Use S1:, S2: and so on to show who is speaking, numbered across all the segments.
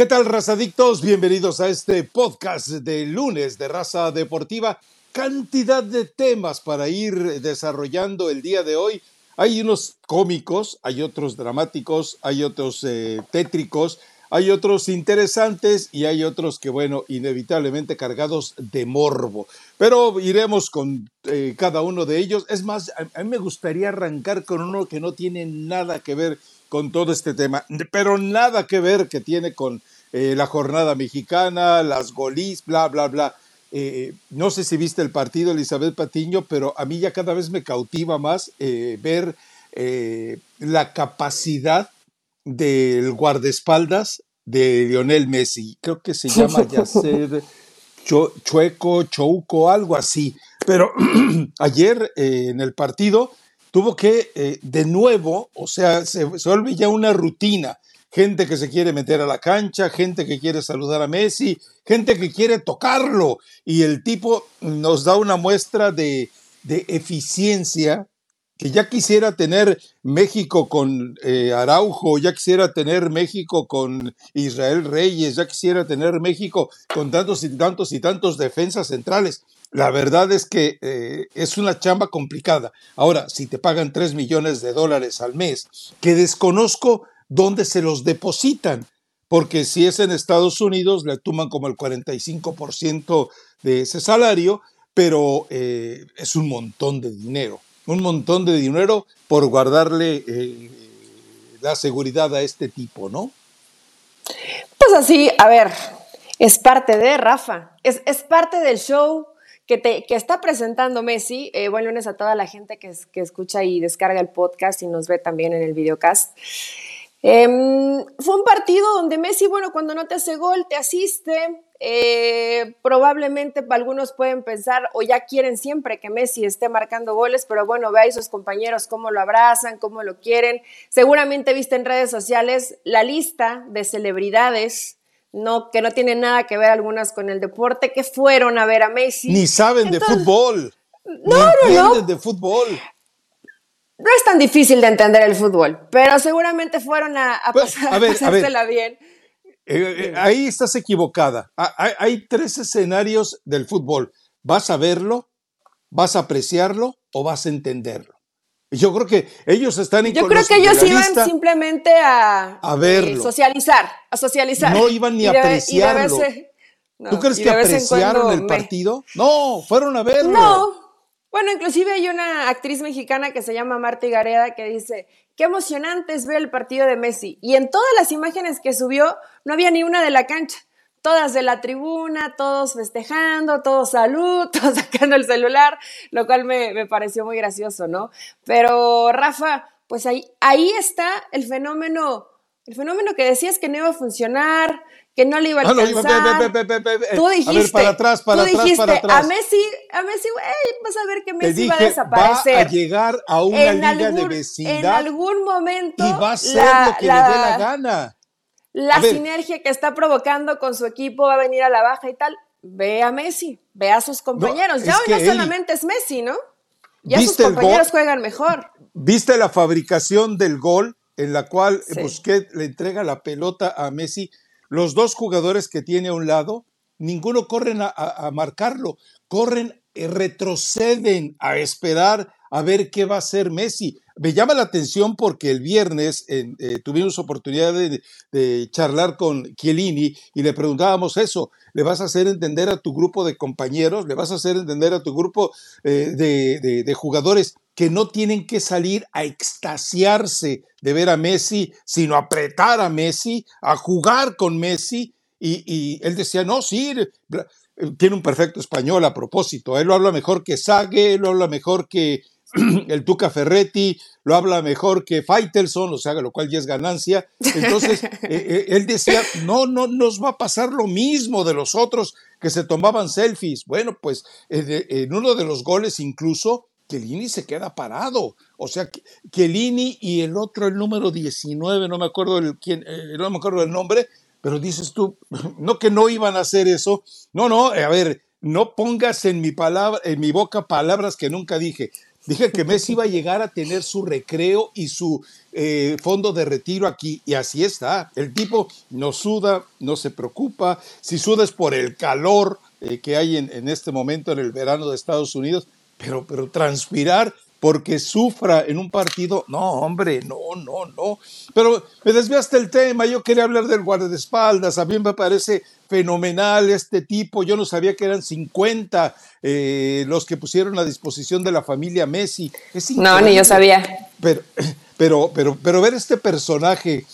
S1: ¿Qué tal, razadictos? Bienvenidos a este podcast de lunes de Raza Deportiva. Cantidad de temas para ir desarrollando el día de hoy. Hay unos cómicos, hay otros dramáticos, hay otros eh, tétricos, hay otros interesantes y hay otros que, bueno, inevitablemente cargados de morbo. Pero iremos con eh, cada uno de ellos. Es más, a, mí me gustaría arrancar con uno que no tiene nada que ver con todo este tema, pero nada que ver que tiene con eh, la jornada mexicana, las golis, bla, bla, bla. Eh, no sé si viste el partido, Elizabeth Patiño, pero a mí ya cada vez me cautiva más ver la capacidad del guardaespaldas de Lionel Messi. Creo que se llama Yacer Chueco, Chouco, algo así. Pero ayer eh, en el partido tuvo que eh, de nuevo, o sea, se, vuelve ya una rutina. Gente que se quiere meter a la cancha, gente que quiere saludar a Messi, gente que quiere tocarlo. Y el tipo nos da una muestra de, de eficiencia que ya quisiera tener México con eh, Araujo, ya quisiera tener México con Israel Reyes, ya quisiera tener México con tantos y tantos y tantos defensas centrales. La verdad es que eh, es una chamba complicada. Ahora, si te pagan 3 millones de dólares al mes, que desconozco dónde se los depositan, porque si es en Estados Unidos, le toman como el 45% de ese salario, pero eh, es un montón de dinero un montón de dinero por guardarle eh, la seguridad a este tipo, ¿no?
S2: Pues así, a ver, es parte de Rafa, es, parte del show que, te, que está presentando Messi. Eh, buen lunes a toda la gente que, que, escucha y descarga el podcast y nos ve también en el videocast. Em, fue un partido donde Messi, bueno, cuando no te hace gol, te asiste, eh, probablemente algunos pueden pensar o ya quieren siempre que Messi esté marcando goles, pero bueno, ve a sus compañeros cómo lo abrazan, cómo lo quieren. Seguramente viste en redes sociales la lista de celebridades no, que no tienen nada que ver algunas con el deporte, que fueron a ver a Messi.
S1: Ni saben de fútbol.
S2: No, no.
S1: de fútbol.
S2: No es tan difícil de entender el fútbol, pero seguramente fueron a, pues, pasársela bien.
S1: Eh, eh, ahí estás equivocada. Hay, tres escenarios del fútbol. ¿Vas a verlo? ¿Vas a apreciarlo? ¿O vas a entenderlo? Yo creo que ellos están
S2: Yo creo que ellos iban simplemente a,
S1: a verlo.
S2: Eh, socializar, a socializar.
S1: No iban ni a apreciarlo. ¿Tú crees que apreciaron el partido? No, fueron a verlo.
S2: No. Bueno, inclusive hay una actriz mexicana que se llama Marta Gareda que dice, qué emocionante es ver el partido de Messi. Y en todas las imágenes que subió, no había ni una de la cancha. Todas de la tribuna, todos festejando, todos salud, todos sacando el celular, lo cual me, pareció muy gracioso, ¿no? Pero Rafa, pues ahí, ahí está el fenómeno, el fenómeno que decías que no iba a funcionar, que no le iba a alcanzar. tú dijiste, a ver,
S1: para atrás, para atrás,
S2: dijiste,
S1: para atrás.
S2: A Messi, a Messi, güey, vas a ver que Messi va a desaparecer.
S1: Va a llegar a una liga de vecindad.
S2: En algún momento.
S1: Y va a ser lo que le dé la gana.
S2: La sinergia que está provocando con su equipo va a venir a la baja y tal. Ve a Messi, ve a sus compañeros. ya hoy no solamente es Messi, ¿no? Ya sus compañeros juegan mejor.
S1: ¿Viste la fabricación del gol en la cual Busquets le entrega la pelota a Messi? Los dos jugadores que tiene a un lado, ninguno corren a, marcarlo, corren, eh, retroceden a esperar a ver qué va a hacer Messi. Me llama la atención porque el viernes eh, tuvimos oportunidad de, charlar con Chiellini y le preguntábamos eso, ¿le vas a hacer entender a tu grupo de compañeros, le vas a hacer entender a tu grupo eh, de, jugadores que no tienen que salir a extasiarse de ver a Messi, sino apretar a Messi, a jugar con Messi? Y, y él decía, no, sí, tiene un perfecto español a propósito, él lo habla mejor que Sague, él lo habla mejor que el Tuca Ferretti lo habla mejor que Faitelson, o sea, lo cual ya es ganancia. Entonces, eh, eh, él decía, no, no nos va a pasar lo mismo de los otros que se tomaban selfies. Bueno, pues en uno de los goles incluso, Chiellini se queda parado. O sea, Chiellini y el otro, el número 19, no me acuerdo el, quién, eh, no me acuerdo del nombre, pero dices tú, no que no iban a hacer eso. No, no, a ver, no pongas en mi palabra, en mi boca palabras que nunca dije Dije que Messi iba a llegar a tener su recreo y su eh, fondo de retiro aquí, y así está. El tipo no suda, no se preocupa. Si suda es por el calor eh, que hay en, este momento en el verano de Estados Unidos, pero, pero transpirar porque sufra en un partido. No, hombre, no, no, no. Pero me desviaste el tema. Yo quería hablar del guardaespaldas. A mí me parece fenomenal este tipo. Yo no sabía que eran 50 eh, los que pusieron a disposición de la familia Messi.
S2: no, ni yo sabía.
S1: Pero, pero, pero, pero ver este personaje.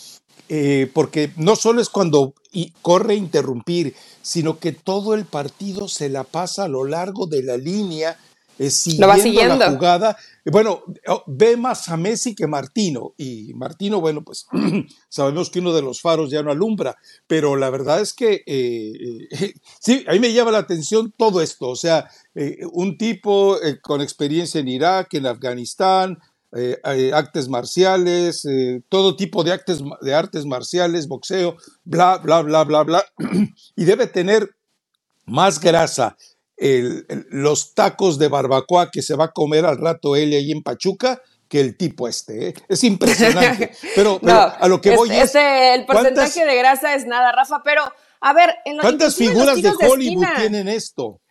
S1: Eh, porque no solo es cuando corre a interrumpir, sino que todo el partido se la pasa a lo largo de la línea siguiendo, la jugada. Bueno, ve más a Messi que Martino. Y Martino, bueno, pues sabemos que uno de los faros ya no alumbra, pero la verdad es que eh, eh, sí, a mí me llama la atención todo esto. O sea, eh, un tipo con experiencia en Irak, en Afganistán, artes marciales, todo tipo de, artes, de artes marciales, boxeo, bla, bla, bla, bla, bla. y debe tener más grasa los tacos de barbacoa que se va a comer al rato él ahí en Pachuca que el tipo este. ¿eh? Es impresionante. Pero, a lo que voy
S2: es. el porcentaje de grasa es nada, Rafa, pero a ver,
S1: en ¿cuántas figuras de Hollywood tienen esto?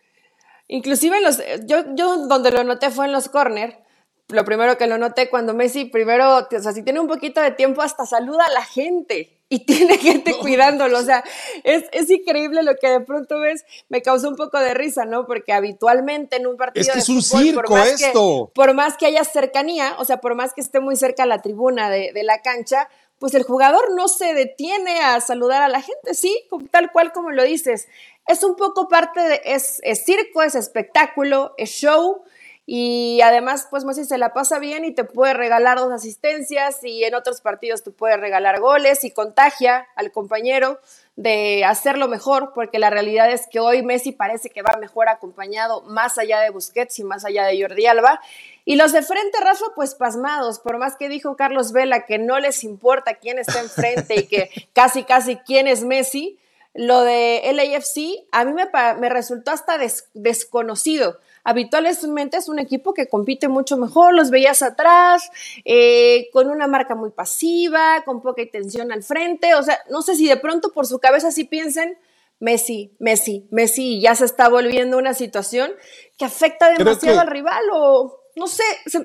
S2: Inclusive en los, yo, yo donde lo noté fue en los corner. Lo primero que lo noté cuando Messi, primero, o sea, si tiene un poquito de tiempo, hasta saluda a la gente y tiene gente cuidándolo. O sea, es, es, increíble lo que de pronto ves. Me causó un poco de risa, ¿no? Porque habitualmente en un partido.
S1: Es que es un circo esto.
S2: por más que haya cercanía, o sea, por más que esté muy cerca la tribuna de, de, la cancha, pues el jugador no se detiene a saludar a la gente, sí, tal cual como lo dices. Es un poco parte de. Es, es circo, es espectáculo, es show y además, pues Messi se la pasa bien y te puede regalar dos asistencias y en otros partidos te puede regalar goles y contagia al compañero de hacerlo mejor, porque la realidad es que hoy Messi parece que va mejor acompañado más allá de Busquets y más allá de Jordi Alba. Y los de frente, Rafa, pues pasmados, por más que dijo Carlos Vela que no les importa quién está enfrente y que casi, casi quién es Messi, lo de LAFC a mí me, me resultó hasta desconocido habitualmente es un equipo que compite mucho mejor, los veías atrás, eh, con una marca muy pasiva, con poca intención al frente, o sea, no sé si de pronto por su cabeza sí piensen, Messi, Messi, Messi, ya se está volviendo una situación que afecta demasiado al rival o no sé,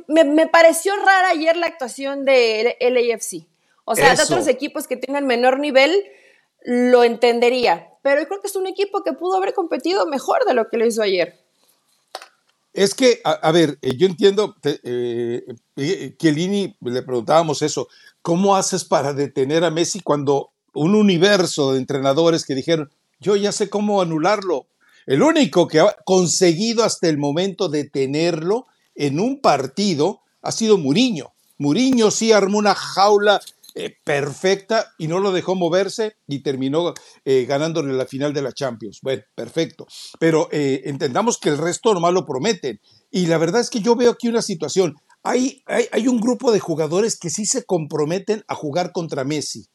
S2: me, pareció rara ayer la actuación de LAFC. O sea, de otros equipos que tengan menor nivel, lo entendería. Pero yo creo que es un equipo que pudo haber competido mejor de lo que lo hizo ayer.
S1: Es que, a, ver, eh, yo entiendo, eh, eh, Chiellini, le preguntábamos eso, ¿cómo haces para detener a Messi cuando un universo de entrenadores que dijeron, yo ya sé cómo anularlo? El único que ha conseguido hasta el momento detenerlo en un partido ha sido Muriño. Muriño sí armó una jaula eh, perfecta y no lo dejó moverse y terminó eh, ganándole la final de la Champions. Bueno, perfecto. Pero eh, entendamos que el resto normal lo prometen. Y la verdad es que yo veo aquí una situación. Hay, hay, hay un grupo de jugadores que sí se comprometen a jugar contra Messi.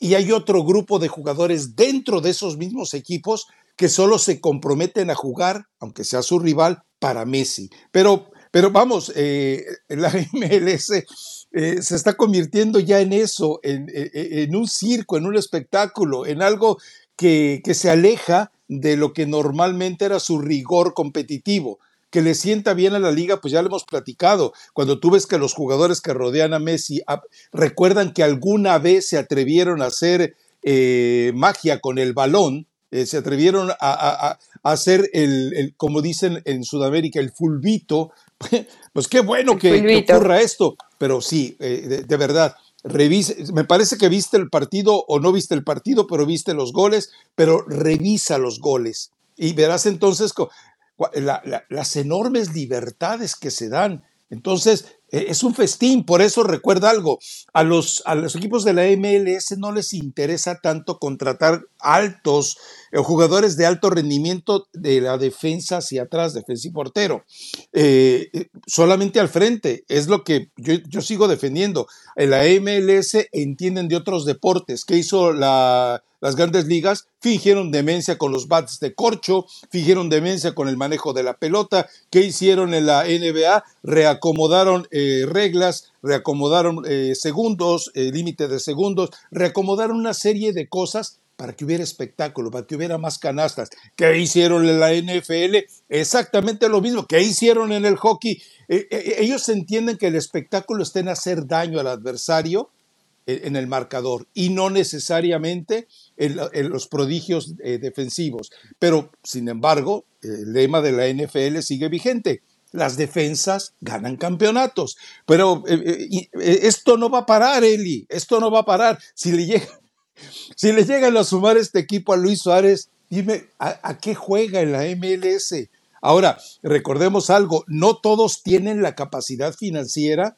S1: Y hay otro grupo de jugadores dentro de esos mismos equipos que solo se comprometen a jugar, aunque sea su rival, para Messi. Pero, pero vamos, la MLS eh, se está convirtiendo ya en eso, en, un circo, en un espectáculo, en algo que, se aleja de lo que normalmente era su rigor competitivo que le sienta bien a la liga, pues ya lo hemos platicado. Cuando tú ves que los jugadores que rodean a Messi ah, recuerdan que alguna vez se atrevieron a hacer eh, magia con el balón, eh, se atrevieron a, hacer el, como dicen en Sudamérica, el fulbito, pues qué bueno que, ocurra esto, pero sí, eh, de, verdad, revise, me parece que viste el partido o no viste el partido, pero viste los goles, pero revisa los goles. Y verás entonces las enormes libertades que se dan. Entonces, es un festín, por eso recuerda algo, a los, a los equipos de la MLS no les interesa tanto contratar altos eh, jugadores de alto rendimiento de la defensa hacia atrás, defensa y portero, eh, solamente al frente, es lo que yo, sigo defendiendo. En la MLS entienden de otros deportes, ¿qué hizo la, las grandes ligas fingieron demencia con los bats de corcho, fingieron demencia con el manejo de la pelota. ¿Qué hicieron en la NBA? Reacomodaron eh, reglas, reacomodaron eh, segundos, límite de segundos, reacomodaron una serie de cosas para que hubiera espectáculo, para que hubiera más canastas. ¿Qué hicieron en la NFL? Exactamente lo mismo. ¿Qué hicieron en el hockey? Eh, eh, ellos entienden que el espectáculo está en hacer daño al adversario eh, en el marcador y no necesariamente en, los prodigios defensivos. Pero, sin embargo, el lema de la NFL sigue vigente. Las defensas ganan campeonatos. Pero esto no va a parar, Eli. Esto no va a parar. Si le llega, si le llegan a sumar este equipo a Luis Suárez, dime, ¿a, qué juega en la MLS? Ahora, recordemos algo, no todos tienen la capacidad financiera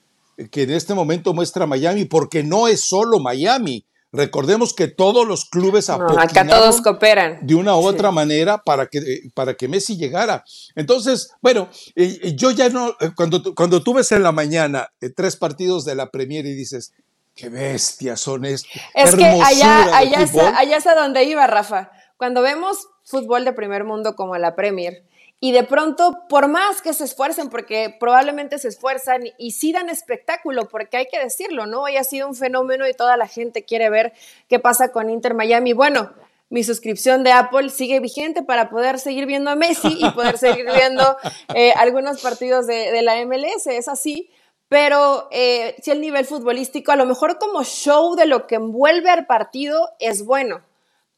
S1: que en este momento muestra Miami, porque no es solo Miami. Recordemos que todos los clubes
S2: no, acá todos cooperan
S1: de una u otra manera para que, para que Messi llegara. Entonces, bueno, eh, eh, yo ya no, eh, cuando, cuando tú ves en la mañana tres partidos de la Premier y dices, qué bestias son estos.
S2: Es que allá, allá, allá está donde iba, Rafa. Cuando vemos fútbol de primer mundo como la Premier, y de pronto, por más que se esfuercen, porque probablemente se esfuerzan y sí dan espectáculo, porque hay que decirlo, ¿no? Hoy ha sido un fenómeno y toda la gente quiere ver qué pasa con Inter Miami. Bueno, mi suscripción de Apple sigue vigente para poder seguir viendo a Messi y poder seguir viendo eh, algunos partidos de, de la MLS, es así pero eh, si el nivel futbolístico, a lo mejor como show de lo que envuelve al partido es bueno,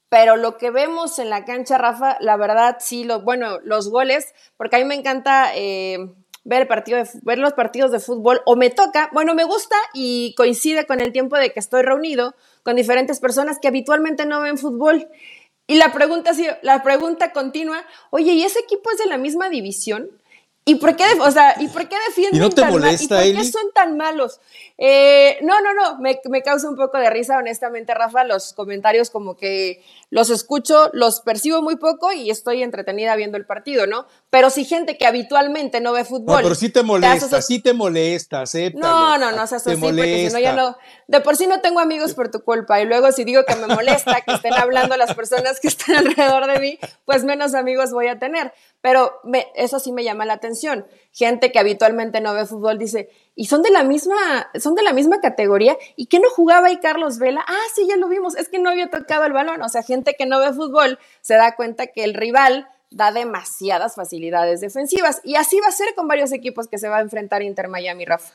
S2: pero lo que vemos en la cancha, Rafa, la verdad sí, lo, bueno, los goles, porque a mí me encanta eh, ver, partido ver los partidos de fútbol, o me toca, bueno, me gusta y coincide con el tiempo de que estoy reunido con diferentes personas que habitualmente no ven fútbol. Y la pregunta, la pregunta continua, oye, ¿y ese equipo es de la misma división? ¿Y por qué, o sea, ¿y por qué defienden
S1: ¿Y tan
S2: ¿Y por qué son tan malos? Eh, no, no, no, me, me, causa un poco de risa, honestamente, Rafa, los comentarios como que los escucho, los percibo muy poco y estoy entretenida viendo el partido, ¿no? Pero si gente que habitualmente no ve fútbol. No,
S1: pero sí te molesta, sí te molesta,
S2: No, no, no, o sea, así, porque si no ya no. De por sí no tengo amigos por tu culpa. Y luego si digo que me molesta que estén hablando las personas que están alrededor de mí, pues menos amigos voy a tener. Pero eso sí me llama la atención. Gente que habitualmente no ve fútbol dice, y son de la misma, son de la misma categoría. ¿Y qué no jugaba ahí Carlos Vela? Ah, sí, ya lo vimos, es que no había tocado el balón. O sea, gente que no ve fútbol se da cuenta que el rival da demasiadas facilidades defensivas. Y así va a ser con varios equipos que se va a enfrentar Inter Miami, Rafa.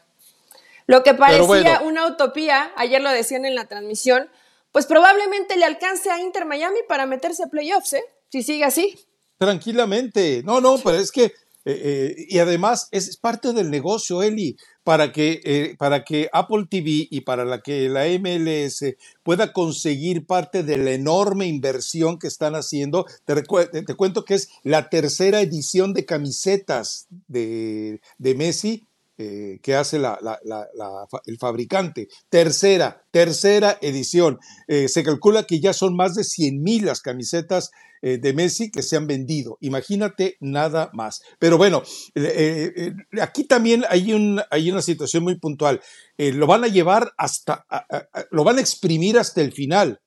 S2: Lo que parecía una utopía, ayer lo decían en la transmisión, pues probablemente le alcance a Inter Miami para meterse a playoffs, ¿eh? Si sigue así.
S1: Tranquilamente. No, no, pero es que, eh, eh, y además es parte del negocio, Eli, para que, eh, para que Apple TV y para la que la MLS pueda conseguir parte de la enorme inversión que están haciendo. Te, te cuento que es la tercera edición de camisetas de, de Messi eh, que hace el fabricante. Tercera, tercera edición. Eh, se calcula que ya son más de 100 mil las camisetas eh, de Messi que se han vendido. Imagínate nada más. Pero bueno, aquí también hay, hay una situación muy puntual. lo van a llevar hasta, lo van a exprimir hasta el final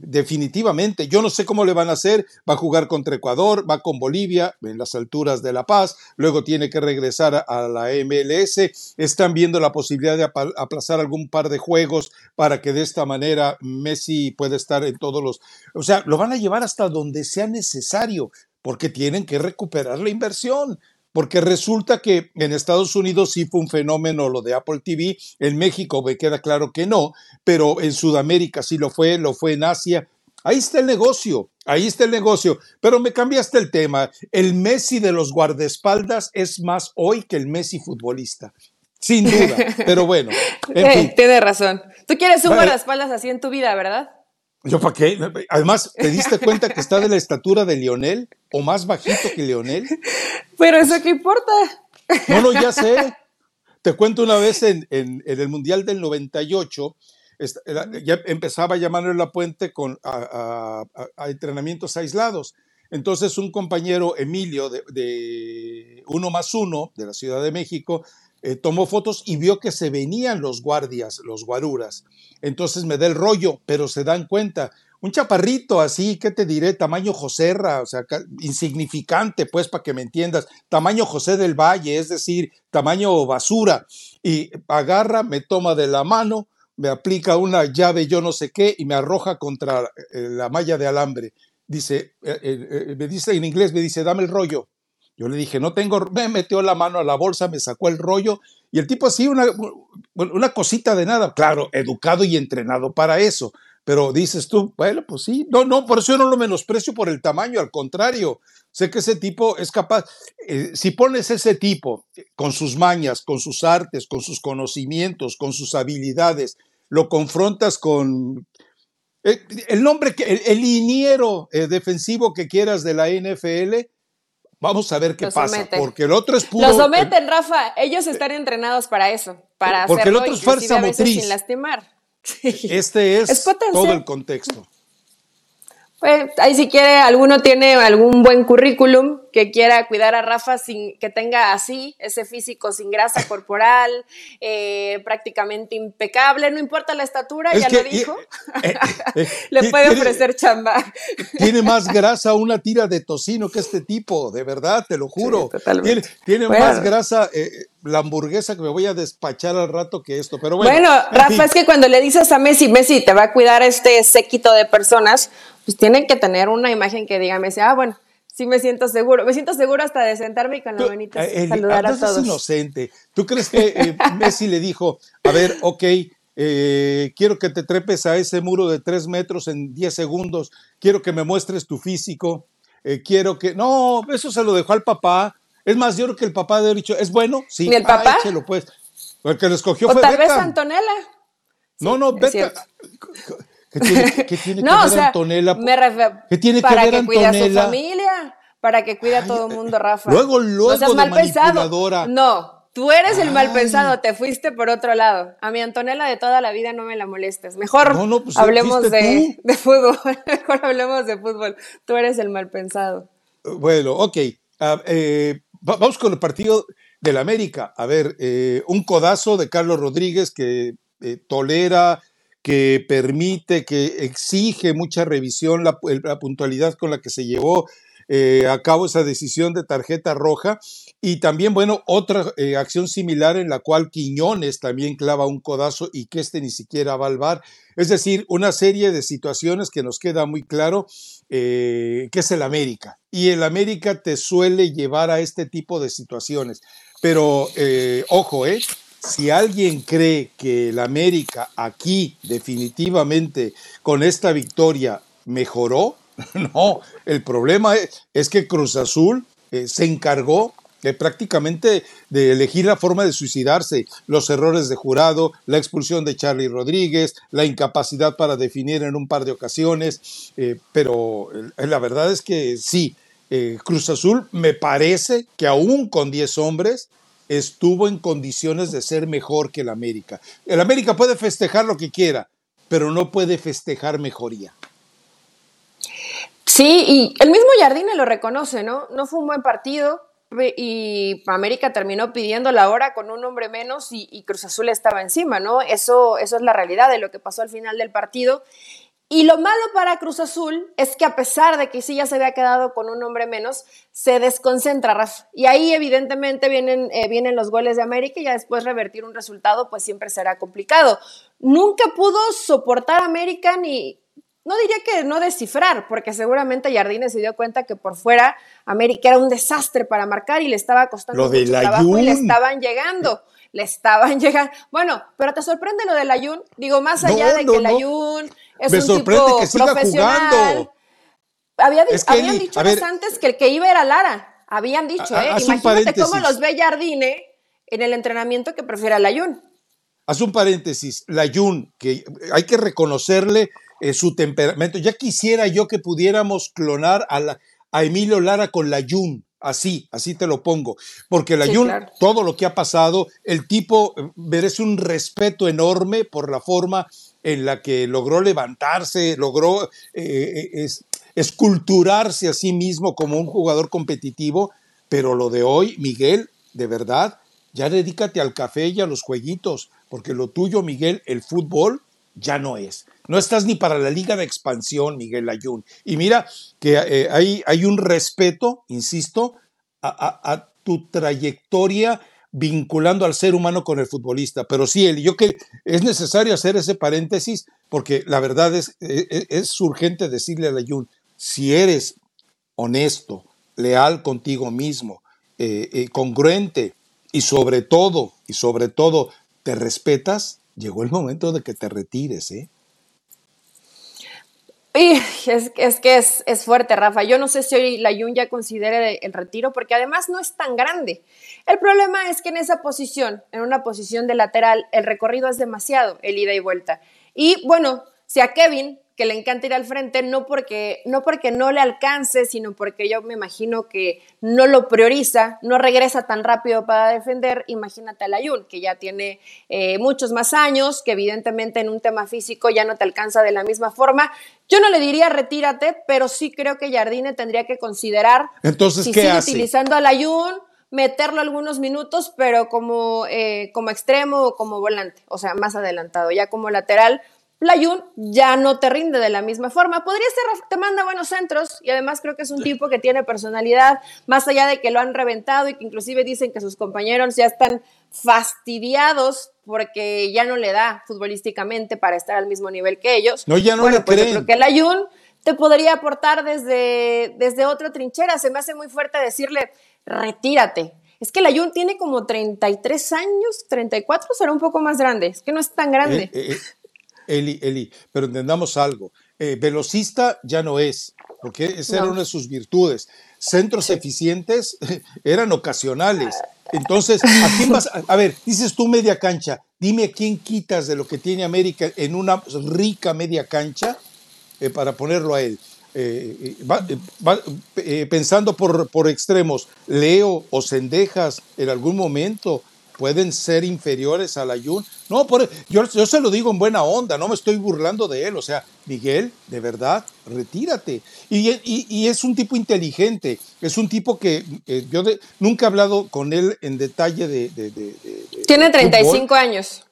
S1: definitivamente. Yo no sé cómo le van a hacer. Va a jugar contra Ecuador, va con Bolivia en las alturas de La Paz, luego tiene que regresar a la MLS. Están viendo la posibilidad de aplazar algún par de juegos para que de esta manera Messi pueda estar en todos los... O sea, lo van a llevar hasta donde sea necesario, porque tienen que recuperar la inversión porque resulta que en Estados Unidos sí fue un fenómeno lo de Apple TV, en México me queda claro que no, pero en Sudamérica sí lo fue, lo fue en Asia. Ahí está el negocio, ahí está el negocio. Pero me cambiaste el tema. El Messi de los guardaespaldas es más hoy que el Messi futbolista. Sin duda, pero bueno.
S2: En Tienes razón. Tú quieres un guardaespaldas así en tu vida, ¿verdad?
S1: ¿Yo para qué? Además, ¿te diste cuenta que está de la estatura de Lionel o más bajito que Lionel?
S2: Pero eso qué importa.
S1: No, no, ya sé. Te cuento una vez en, el Mundial del 98, ya empezaba a llamarle la puente con, a, entrenamientos aislados. Entonces un compañero, Emilio, de, de, Uno más Uno, de la Ciudad de México, eh, tomó fotos y vio que se venían los guardias, los guaruras. Entonces me da el rollo, pero se dan cuenta, un chaparrito así, ¿qué te diré? Tamaño Joserra, o sea, insignificante, pues, para que me entiendas. Tamaño José del Valle, es decir, tamaño basura. Y agarra, me toma de la mano, me aplica una llave yo no sé qué y me arroja contra eh, la malla de alambre. Dice, eh, eh, me dice en inglés, me dice, dame el rollo. Yo le dije, no tengo, me metió la mano a la bolsa, me sacó el rollo y el tipo así, una, una cosita de nada, claro, educado y entrenado para eso. Pero dices tú, bueno, pues sí, no, no, por eso yo no lo menosprecio por el tamaño, al contrario, sé que ese tipo es capaz, eh, si pones ese tipo con sus mañas, con sus artes, con sus conocimientos, con sus habilidades, lo confrontas con eh, el nombre, que el, el liniero eh, defensivo que quieras de la NFL, Vamos a ver qué pasa, porque el otro es puro.
S2: Lo someten, Rafa. Ellos están entrenados para eso, para
S1: porque el otro es fuerza motriz.
S2: sin lastimar.
S1: Este es, todo el contexto.
S2: Pues ahí si quiere, alguno tiene algún buen currículum que quiera cuidar a Rafa sin que tenga así, ese físico sin grasa corporal, eh, prácticamente impecable, no importa la estatura, ya lo dijo, eh, eh, le puede ofrecer chamba.
S1: Tiene más grasa una tira de tocino que este tipo, de verdad, te lo juro. tiene, más grasa la hamburguesa que me voy a despachar al rato que esto, pero bueno.
S2: Bueno, Rafa, es que cuando le dices a Messi, Messi te va a cuidar este séquito de personas, pues tienen que tener una imagen que diga Messi, ah, bueno, sí me siento seguro. Me siento seguro hasta de sentarme y con la manita eh, saludar a todos.
S1: Es inocente. ¿Tú crees que eh, Messi le dijo, a ver, ok, eh, quiero que te trepes a ese muro de tres metros en diez segundos, quiero que me muestres tu físico, quiero que... No, eso se lo dejó al papá es más, yo creo que el papá de dicho, ¿es bueno? Sí.
S2: ¿Y el papá?
S1: Ah, pues. El que lo escogió o fue
S2: tal vez Antonella.
S1: No, no, Beca. ¿Qué tiene, qué tiene no, que ver Antonella?
S2: Me refiero, ¿Qué tiene para que, ver que cuide a su familia, para que cuide a todo el mundo, Rafa.
S1: Luego, luego no seas mal Pensado.
S2: No, tú eres el mal pensado, te fuiste por otro lado. A mi Antonella de toda la vida no me la molestes. Mejor pues, hablemos de, de, fútbol. Mejor hablemos de fútbol. Tú eres el mal pensado.
S1: Bueno, ok. Uh, eh, Vamos con el partido del América. A ver, eh, un codazo de Carlos Rodríguez que eh, tolera, que permite, que exige mucha revisión, la, puntualidad con la que se llevó eh, a cabo esa decisión de tarjeta roja. Y también, bueno, otra acción similar en la cual Quiñones también clava un codazo y que este ni siquiera va al bar. Es decir, una serie de situaciones que nos queda muy claro que es el América y el América te suele llevar a este tipo de situaciones. Pero eh, ojo, ¿eh? Si alguien cree que el América aquí definitivamente con esta victoria mejoró, no, el problema es, que Cruz Azul eh, se encargó de prácticamente de elegir la forma de suicidarse, los errores de jurado, la expulsión de Charlie Rodríguez, la incapacidad para definir en un par de ocasiones, eh, pero eh, la verdad es que sí, Cruz Azul me parece que aún con 10 hombres estuvo en condiciones de ser mejor que el América. El América puede festejar lo que quiera, pero no puede festejar mejoría.
S2: Sí, y el mismo Jardine lo reconoce, ¿no? No fue un buen partido, y América terminó pidiendo la hora con un hombre menos y, Cruz Azul estaba encima, ¿no? Eso, eso es la realidad de lo que pasó al final del partido. Y lo malo para Cruz Azul es que a pesar de que sí ya se había quedado con un hombre menos, se desconcentra, Rafa. Y ahí evidentemente vienen, eh, vienen los goles de América y ya después revertir un resultado pues siempre será complicado. Nunca pudo soportar América ni, no diría que no descifrar, porque seguramente Jardines se dio cuenta que por fuera América era un desastre para marcar y le estaba costando
S1: lo mucho
S2: trabajo y le estaban llegando. Le estaban llegando. Bueno, pero te sorprende lo del Ayun. Digo, más allá de que el Ayun es un tipo profesional. habían dicho antes que el que iba era Lara. Habían dicho, ¿eh? Imagínate cómo los ve Jardine en el entrenamiento que prefiere el Ayun.
S1: Haz un paréntesis. La Ayun, que hay que reconocerle eh, su temperamento. Ya quisiera yo que pudiéramos clonar a, a Emilio Lara con la Jun. Así, así te lo pongo. Porque la Jun, todo lo que ha pasado, el tipo eh, merece un respeto enorme por la forma en la que logró levantarse, logró eh, esculturarse a sí mismo como un jugador competitivo. Pero lo de hoy, Miguel, de verdad, ya dedícate al café y a los jueguitos, porque lo tuyo, Miguel, el fútbol, ya no es. No estás ni para la liga de expansión, Miguel Ayun. Y mira que eh, hay, hay, un respeto, insisto, a, tu trayectoria vinculando al ser humano con el futbolista. Pero sí, yo que es necesario hacer ese paréntesis porque la verdad es, es, e, es urgente decirle a Ayun, si eres honesto, leal contigo mismo, eh, eh, congruente y sobre todo, y sobre todo, te respetas, llegó el momento de que te retires, ¿eh?
S2: es, es, que es, fuerte, Rafa. Yo no sé si hoy la Jun ya considere el retiro, porque además no es tan grande. El problema es que en esa posición, en una posición de lateral, el recorrido es demasiado, el ida y vuelta. Y bueno, si a Kevin que le encanta ir al frente, no porque, no porque no le alcance, sino porque yo me imagino que no lo prioriza, no regresa tan rápido para defender. Imagínate a Layun, que ya tiene eh, muchos más años, que evidentemente en un tema físico ya no te alcanza de la misma forma. Yo no le diría retírate, pero sí creo que Jardine tendría que considerar
S1: Entonces,
S2: si
S1: ¿qué
S2: sigue
S1: hace?
S2: utilizando a Layun, meterlo algunos minutos, pero como, eh, como extremo o como volante, o sea, más adelantado, ya como lateral Layun ya no te rinde de la misma forma. Podría ser, te manda buenos centros y además creo que es un tipo que tiene personalidad, más allá de que lo han reventado y que inclusive dicen que sus compañeros ya están fastidiados porque ya no le da futbolísticamente para estar al mismo nivel que ellos.
S1: No, ya no le
S2: pues
S1: creen.
S2: Yo creo que Layun te podría aportar desde, desde otra trinchera. Se me hace muy fuerte decirle, retírate. Es que Layun tiene como 33 años, 34, será un poco más grande. Es que no es tan grande.
S1: Eh, eh, Eli, Eli, pero entendamos algo. Eh, velocista ya no es, porque esa era una de sus virtudes. Centros eficientes eran ocasionales. Entonces, ¿a quién vas? A, a ver, dices tú media cancha. Dime a quién quitas de lo que tiene América en una rica media cancha eh, para ponerlo a él. Eh, va, va, pensando por, por extremos, Leo o Cendejas en algún momento pueden ser inferiores al Ayun. No, por, yo, yo, se lo digo en buena onda, no me estoy burlando de él. O sea, Miguel, de verdad, retírate. Y, y, y es un tipo inteligente, es un tipo que eh, yo de, nunca he hablado con él en detalle de... de, de
S2: Tiene 35 fútbol. años.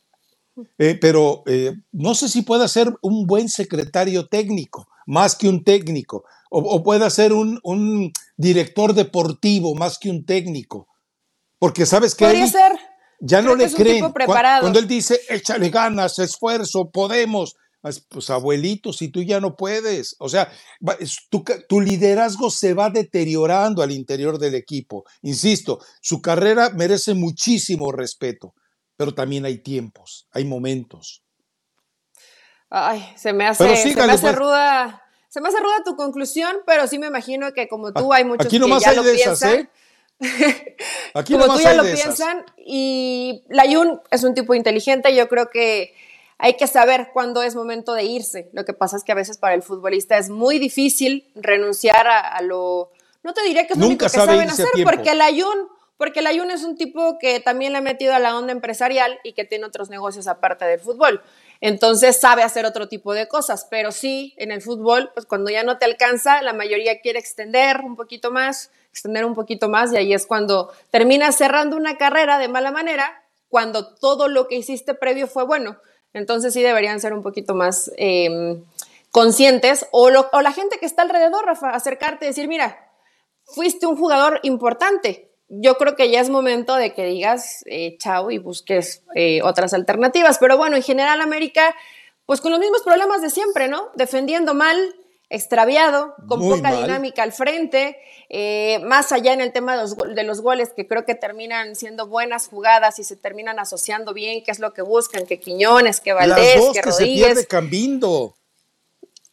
S1: Eh, pero eh, no sé si pueda ser un buen secretario técnico, más que un técnico, o, o pueda ser un, un, director deportivo, más que un técnico. Porque sabes que...
S2: Podría ser
S1: ya no le creen. Cuando él dice, échale ganas, esfuerzo, podemos. Pues abuelito, si tú ya no puedes. O sea, tu, tu, liderazgo se va deteriorando al interior del equipo. Insisto, su carrera merece muchísimo respeto, pero también hay tiempos, hay momentos.
S2: Ay, se me hace, sígale, se me hace pues. ruda. Se me hace ruda tu conclusión, pero sí me imagino que como tú hay muchos
S1: Aquí nomás
S2: que ya
S1: hay
S2: lo
S1: de
S2: piensan.
S1: esas, ¿eh? Aquí
S2: Como tú ya lo
S1: esas.
S2: piensan, y Layun es un tipo inteligente, yo creo que hay que saber cuándo es momento de irse. Lo que pasa es que a veces para el futbolista es muy difícil renunciar a, a lo... No te diré que es lo único que
S1: sabe
S2: saben hacer, porque Layun, porque Layun es un tipo que también le ha metido a la onda empresarial y que tiene otros negocios aparte del fútbol. Entonces sabe hacer otro tipo de cosas, pero sí, en el fútbol, pues cuando ya no te alcanza, la mayoría quiere extender un poquito más, extender un poquito más y ahí es cuando terminas cerrando una carrera de mala manera, cuando todo lo que hiciste previo fue bueno. Entonces sí deberían ser un poquito más eh, conscientes o, lo, o la gente que está alrededor, Rafa, acercarte y decir, mira, fuiste un jugador importante, yo creo que ya es momento de que digas eh, chao y busques eh, otras alternativas. Pero bueno, en general América, pues con los mismos problemas de siempre, ¿no? Defendiendo mal, extraviado, con
S1: Muy
S2: poca
S1: mal.
S2: dinámica al frente, eh, más allá en el tema de los, de los, goles, que creo que terminan siendo buenas jugadas y se terminan asociando bien, qué es lo que buscan, que Quiñones, que Valdés,
S1: Las dos
S2: que,
S1: que se
S2: Rodríguez.
S1: pierde Cambindo.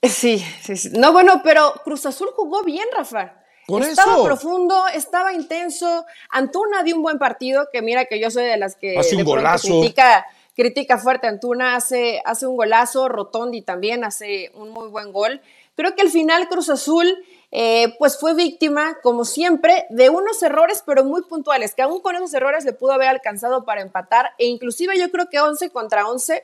S2: Sí, sí, sí. No, bueno, pero Cruz Azul jugó bien, Rafa.
S1: Por
S2: estaba
S1: eso.
S2: profundo, estaba intenso. Antuna dio un buen partido, que mira que yo soy de las que
S1: Hace un golazo.
S2: critica, critica fuerte. Antuna hace, hace un golazo, Rotondi también hace un muy buen gol. Creo que al final Cruz Azul eh, pues fue víctima, como siempre, de unos errores, pero muy puntuales, que aún con esos errores le pudo haber alcanzado para empatar, e inclusive yo creo que 11 contra 11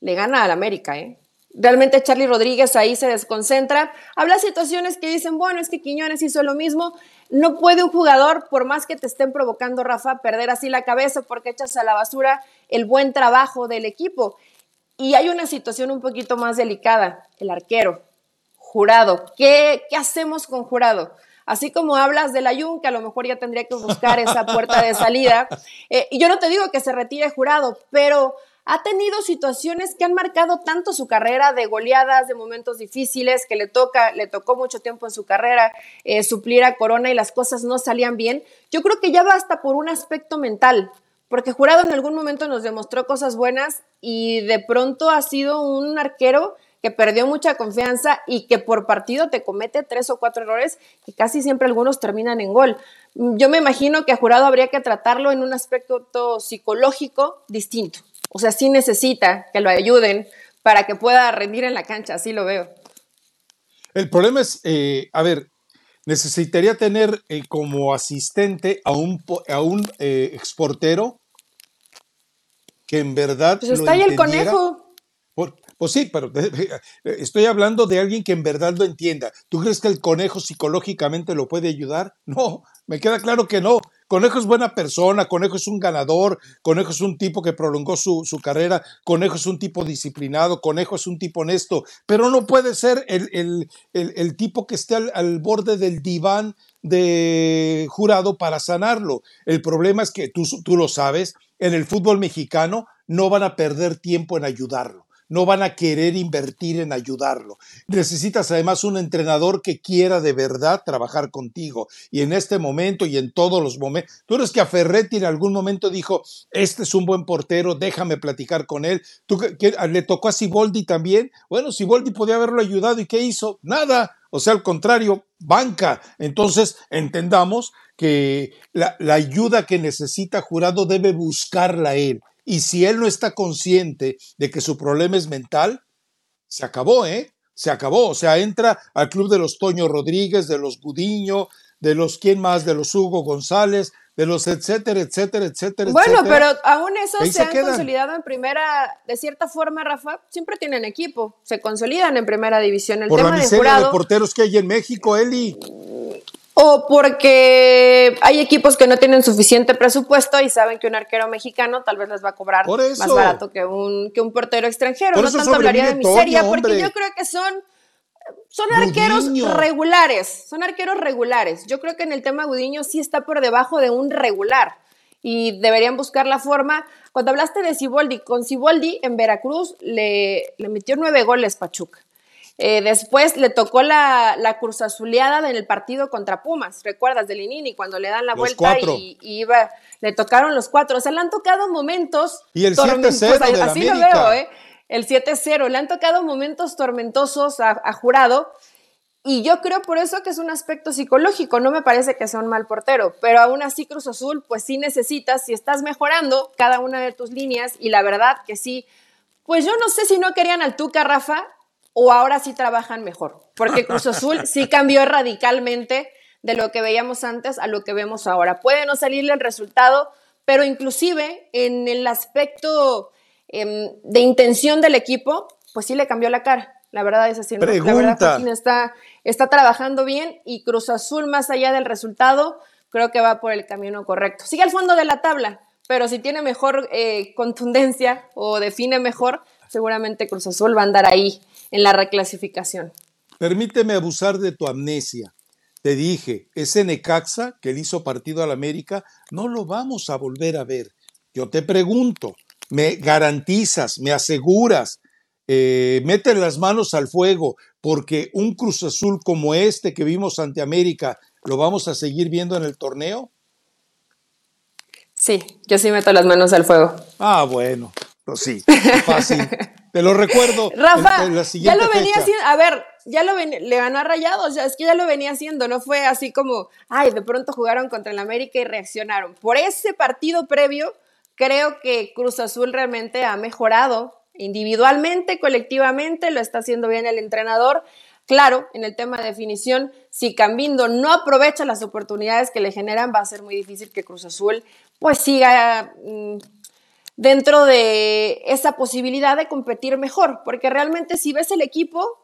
S2: le gana al América, ¿eh? Realmente Charlie Rodríguez ahí se desconcentra. Habla situaciones que dicen, bueno, es que Quiñones hizo lo mismo. No puede un jugador, por más que te estén provocando, Rafa, perder así la cabeza porque echas a la basura el buen trabajo del equipo. Y hay una situación un poquito más delicada, el arquero, jurado. ¿Qué, qué hacemos con jurado? Así como hablas del Ayun, que a lo mejor ya tendría que buscar esa puerta de salida. Eh, y yo no te digo que se retire jurado, pero ha tenido situaciones que han marcado tanto su carrera de goleadas, de momentos difíciles, que le toca, le tocó mucho tiempo en su carrera eh, suplir a Corona y las cosas no salían bien. Yo creo que ya basta por un aspecto mental, porque Jurado en algún momento nos demostró cosas buenas y de pronto ha sido un arquero que perdió mucha confianza y que por partido te comete tres o cuatro errores y casi siempre algunos terminan en gol. Yo me imagino que a Jurado habría que tratarlo en un aspecto psicológico distinto. O sea, sí necesita que lo ayuden para que pueda rendir en la cancha, así lo veo.
S1: El problema es, eh, a ver, necesitaría tener eh, como asistente a un, a un eh, exportero que en verdad...
S2: Pues está ahí el conejo.
S1: Pues sí, pero estoy hablando de alguien que en verdad lo entienda. ¿Tú crees que el conejo psicológicamente lo puede ayudar? No, me queda claro que no. Conejo es buena persona, Conejo es un ganador, Conejo es un tipo que prolongó su, carrera, Conejo es un tipo disciplinado, Conejo es un tipo honesto, pero no puede ser el, tipo que esté al, borde del diván de jurado para sanarlo. El problema es que tú, tú lo sabes, en el fútbol mexicano no van a perder tiempo en ayudarlo no van a querer invertir en ayudarlo. Necesitas además un entrenador que quiera de verdad trabajar contigo. Y en este momento y en todos los momentos, tú eres que a Ferretti en algún momento dijo, este es un buen portero, déjame platicar con él. ¿Tú, ¿Le tocó a Siboldi también? Bueno, Siboldi podía haberlo ayudado y ¿qué hizo? Nada. O sea, al contrario, banca. Entonces, entendamos que la, la ayuda que necesita Jurado debe buscarla él y si él no está consciente de que su problema es mental, se acabó, ¿eh? Se acabó. O sea, entra al club de los Toño Rodríguez, de los Gudiño, de los quién más, de los Hugo González, de los etcétera, etcétera, etcétera.
S2: Bueno, pero aún eso se, han consolidado en primera, de cierta forma, Rafa, siempre tienen equipo, se consolidan en primera división.
S1: El Por la miseria de, de porteros que hay en México, Eli
S2: o porque hay equipos que no tienen suficiente presupuesto y saben que un arquero mexicano tal vez les va a cobrar más barato que un, que un portero extranjero. no tanto hablaría de miseria, porque yo creo que son, son arqueros regulares, son arqueros regulares. Yo creo que en el tema Gudiño sí está por debajo de un regular y deberían buscar la forma. Cuando hablaste de Ciboldi, con Ciboldi en Veracruz le, le metió nueve goles Pachuca. Eh, después le tocó la, la cruz azuleada en el partido contra Pumas, ¿recuerdas? De Linini, cuando le dan la vuelta y, iba, le tocaron los cuatro. O sea, le han tocado momentos.
S1: Y el 7-0 pues, Así lo veo, ¿eh?
S2: El 7-0. Le han tocado momentos tormentosos a, a, Jurado. Y yo creo por eso que es un aspecto psicológico. No me parece que sea un mal portero. Pero aún así, Cruz Azul, pues sí necesitas, si estás mejorando cada una de tus líneas, y la verdad que sí. Pues yo no sé si no querían al Tuca, Rafa, o ahora sí trabajan mejor? Porque Cruz Azul sí cambió radicalmente de lo que veíamos antes a lo que vemos ahora. Puede no salirle el resultado, pero inclusive en el aspecto em, de intención del equipo, pues sí le cambió la cara. La verdad es así. La verdad, Joaquín está, está trabajando bien y Cruz Azul, más allá del resultado, creo que va por el camino correcto. Sigue al fondo de la tabla, pero si tiene mejor eh, contundencia o define mejor, seguramente Cruz Azul va a andar ahí en la reclasificación.
S1: Permíteme abusar de tu amnesia. Te dije, ese Necaxa que le hizo partido al América, no lo vamos a volver a ver. Yo te pregunto, ¿me garantizas, me aseguras, eh, mete las manos al fuego porque un Cruz Azul como este que vimos ante América lo vamos a seguir viendo en el torneo?
S2: Sí, yo sí meto las manos al fuego.
S1: Ah, bueno, pues sí, fácil. Te lo recuerdo.
S2: Rafa, ya lo venía haciendo. A ver, ya lo le ganó a Rayados, es que ya lo venía haciendo, no fue así como, ay, de pronto jugaron contra el América y reaccionaron. Por ese partido previo, creo que Cruz Azul realmente ha mejorado individualmente, colectivamente, lo está haciendo bien el entrenador. Claro, en el tema de definición, si Cambindo no aprovecha las oportunidades que le generan, va a ser muy difícil que Cruz Azul pues siga mm, dentro de esa posibilidad de competir mejor, porque realmente si ves el equipo,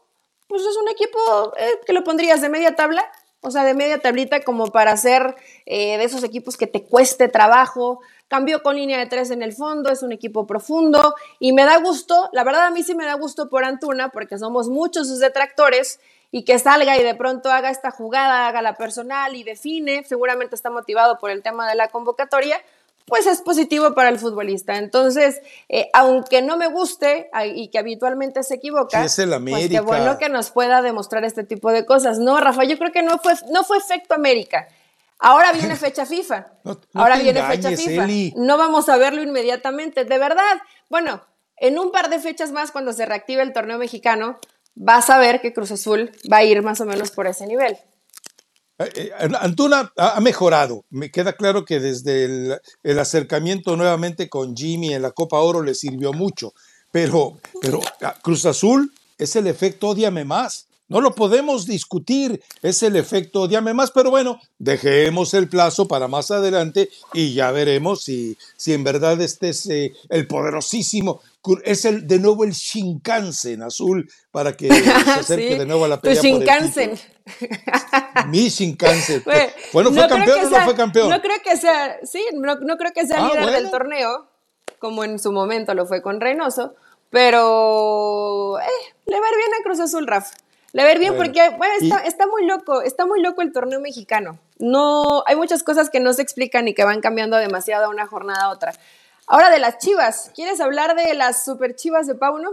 S2: pues es un equipo eh, que lo pondrías de media tabla, o sea, de media tablita como para ser eh, de esos equipos que te cueste trabajo, cambió con línea de tres en el fondo, es un equipo profundo y me da gusto, la verdad a mí sí me da gusto por Antuna porque somos muchos sus detractores y que salga y de pronto haga esta jugada, haga la personal y define, seguramente está motivado por el tema de la convocatoria, pues es positivo para el futbolista. Entonces, eh, aunque no me guste y que habitualmente se equivoca,
S1: es el América.
S2: pues qué bueno que nos pueda demostrar este tipo de cosas. No, Rafa, yo creo que no fue, no fue efecto América. Ahora viene fecha FIFA. Ahora viene fecha FIFA. No vamos a verlo inmediatamente. De verdad, bueno, en un par de fechas más, cuando se reactive el torneo mexicano, vas a ver que Cruz Azul va a ir más o menos por ese nivel.
S1: Eh, eh, Antuna ha mejorado. Me queda claro que desde el, acercamiento nuevamente con Jimmy en la Copa Oro le sirvió mucho. Pero, pero ah, Cruz Azul es el efecto odiame más. No lo podemos discutir, es el efecto odiame más, pero bueno, dejemos el plazo para más adelante y ya veremos si, si en verdad este es eh, el poderosísimo, es el de nuevo el Shinkansen azul para que se acerque de nuevo a la pelea.
S2: Tu Shinkansen.
S1: Mi Shinkansen. Bueno, ¿fue campeón o no fue campeón?
S2: No creo que sea, sí, no, creo que sea ah, líder del torneo, como en su momento lo fue con Reynoso, pero eh, le va a ir bien a Cruz Azul, Rafa. Le ver bien porque, bueno, está, está, muy loco, está muy loco el torneo mexicano. No, hay muchas cosas que no se explican y que van cambiando demasiado de una jornada a otra. Ahora de las chivas, ¿quieres hablar de las super chivas de Pauno?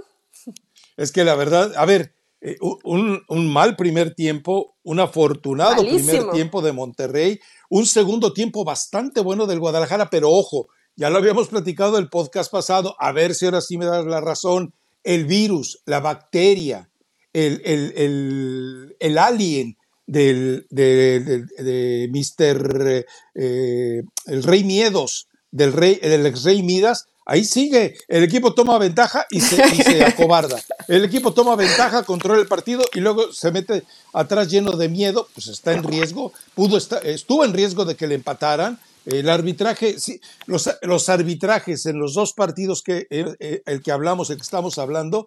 S1: Es que la verdad, a ver, eh, un, un, mal primer tiempo, un afortunado primer tiempo de Monterrey, un segundo tiempo bastante bueno del Guadalajara, pero ojo, ya lo habíamos platicado el podcast pasado, a ver si ahora sí me das la razón, el virus, la bacteria, el, el, alien del, de, de, Mr. Eh, el Rey Miedos, del, rey, del ex Rey Midas, ahí sigue. El equipo toma ventaja y se, se, acobarda. El equipo toma ventaja, controla el partido y luego se mete atrás lleno de miedo, pues está en riesgo, pudo estar, estuvo en riesgo de que le empataran. El arbitraje, sí, los, los arbitrajes en los dos partidos que eh, eh, el que hablamos, el que estamos hablando,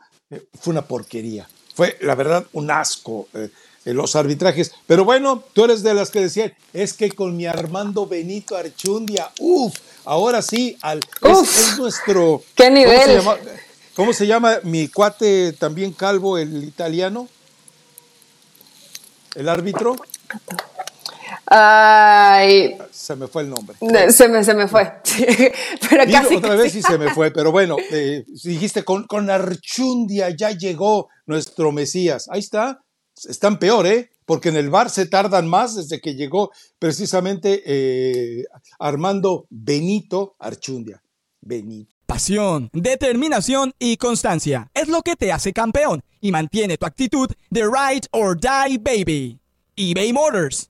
S1: fue una porquería fue la verdad un asco eh, los arbitrajes. Pero bueno, tú eres de las que decían, es que con mi Armando Benito Archundia, uff, ahora sí, al, es, nuestro...
S2: ¿Qué nivel?
S1: ¿cómo se, llama, mi cuate también calvo, el italiano? ¿El árbitro?
S2: Ay.
S1: Se me fue el nombre.
S2: Se me, se me fue.
S1: pero casi, otra vez y se me fue. Pero bueno, eh, dijiste, con, con Archundia ya llegó nuestro Mesías. Ahí está. Están peor, ¿eh? Porque en el bar se tardan más desde que llegó precisamente eh, Armando Benito Archundia. Benito.
S3: Pasión, determinación y constancia es lo que te hace campeón y mantiene tu actitud de ride or die baby. eBay Motors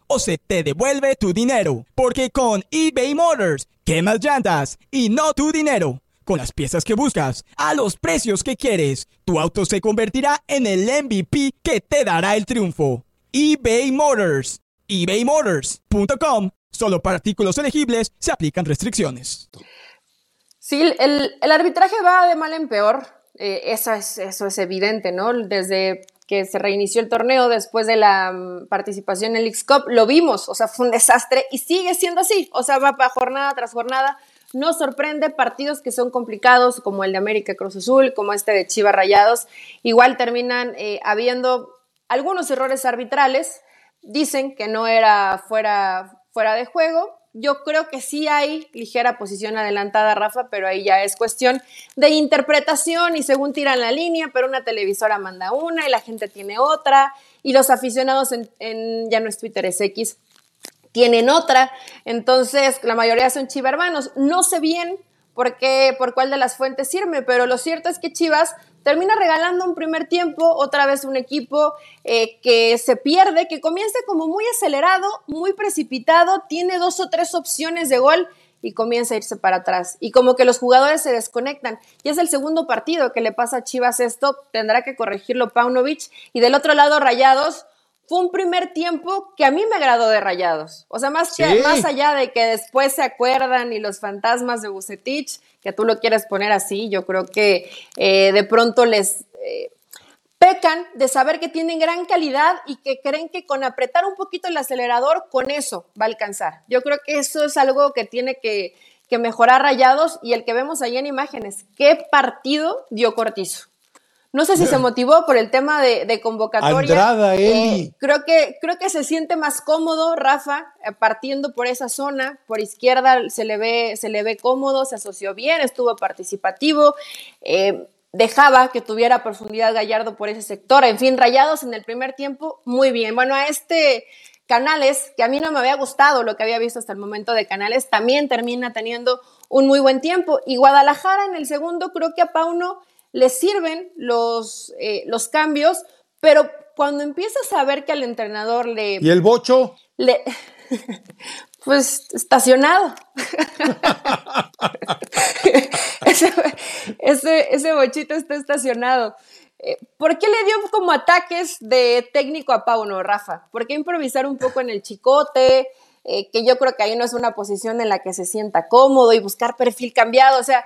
S3: o se te devuelve tu dinero. Porque con eBay Motors, quemas llantas y no tu dinero. Con las piezas que buscas, a los precios que quieres, tu auto se convertirá en el MVP que te dará el triunfo. eBay Motors. ebaymotors.com. Solo para artículos elegibles se aplican restricciones.
S2: Sí, el, arbitraje va de mal en peor. Eh, eso, es, eso es evidente, ¿no? Desde que se reinició el torneo después de la mm, participación en el X-Cup, lo vimos, o sea, fue un desastre y sigue siendo así, o sea, va para jornada tras jornada. Nos sorprende partidos que son complicados, como el de América Cruz Azul, como este de Chivas Rayados, igual terminan eh, habiendo algunos errores arbitrales. Dicen que no era fuera, fuera de juego, yo creo que sí hay ligera posición adelantada, Rafa, pero ahí ya es cuestión de interpretación y según tiran la línea, pero una televisora manda una y la gente tiene otra y los aficionados en, ya no es Twitter, es X, tienen otra. Entonces, la mayoría son chivermanos. No sé bien por qué, por cuál de las fuentes sirve, pero lo cierto es que Chivas termina regalando un primer tiempo, otra vez un equipo eh, que se pierde, que comienza como muy acelerado, muy precipitado, tiene dos o tres opciones de gol y comienza a irse para atrás. Y como que los jugadores se desconectan. Y es el segundo partido que le pasa a Chivas esto, tendrá que corregirlo Paunovic. Y del otro lado, Rayados, fue un primer tiempo que a mí me agradó de Rayados. O sea, más, más allá de que después se acuerdan y los fantasmas de Bucetich, que tú lo quieres poner así, yo creo que eh, de pronto les... Eh, pecan de saber que tienen gran calidad y que creen que con apretar un poquito el acelerador, con eso va a alcanzar. Yo creo que eso es algo que tiene que, mejorar Rayados y el que vemos ahí en imágenes. ¿Qué partido dio Cortizo? No sé si se motivó por el tema de, convocatoria.
S1: Andrada, eh,
S2: creo, que, creo que se siente más cómodo, Rafa, eh, partiendo por esa zona. Por izquierda se le ve, se le ve cómodo, se asoció bien, estuvo participativo. Eh, dejaba que tuviera profundidad Gallardo por ese sector. En fin, rayados en el primer tiempo, muy bien. Bueno, a este Canales, que a mí no me había gustado lo que había visto hasta el momento de Canales, también termina teniendo un muy buen tiempo. Y Guadalajara en el segundo, creo que a Pauno le sirven los, eh, los cambios, pero cuando empiezas a ver que al entrenador le...
S1: ¿Y el bocho?
S2: Le, pues estacionado. ese, ese, bochito está estacionado. Eh, ¿Por qué le dio como ataques de técnico a Pauno, Rafa? ¿Por qué improvisar un poco en el chicote? Eh, que yo creo que ahí no es una posición en la que se sienta cómodo y buscar perfil cambiado. O sea,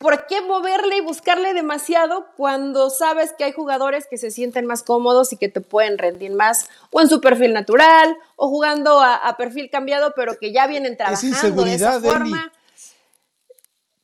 S2: ¿por qué moverle y buscarle demasiado cuando sabes que hay jugadores que se sienten más cómodos y que te pueden rendir más o en su perfil natural o jugando a, perfil cambiado pero que ya vienen trabajando de esa forma?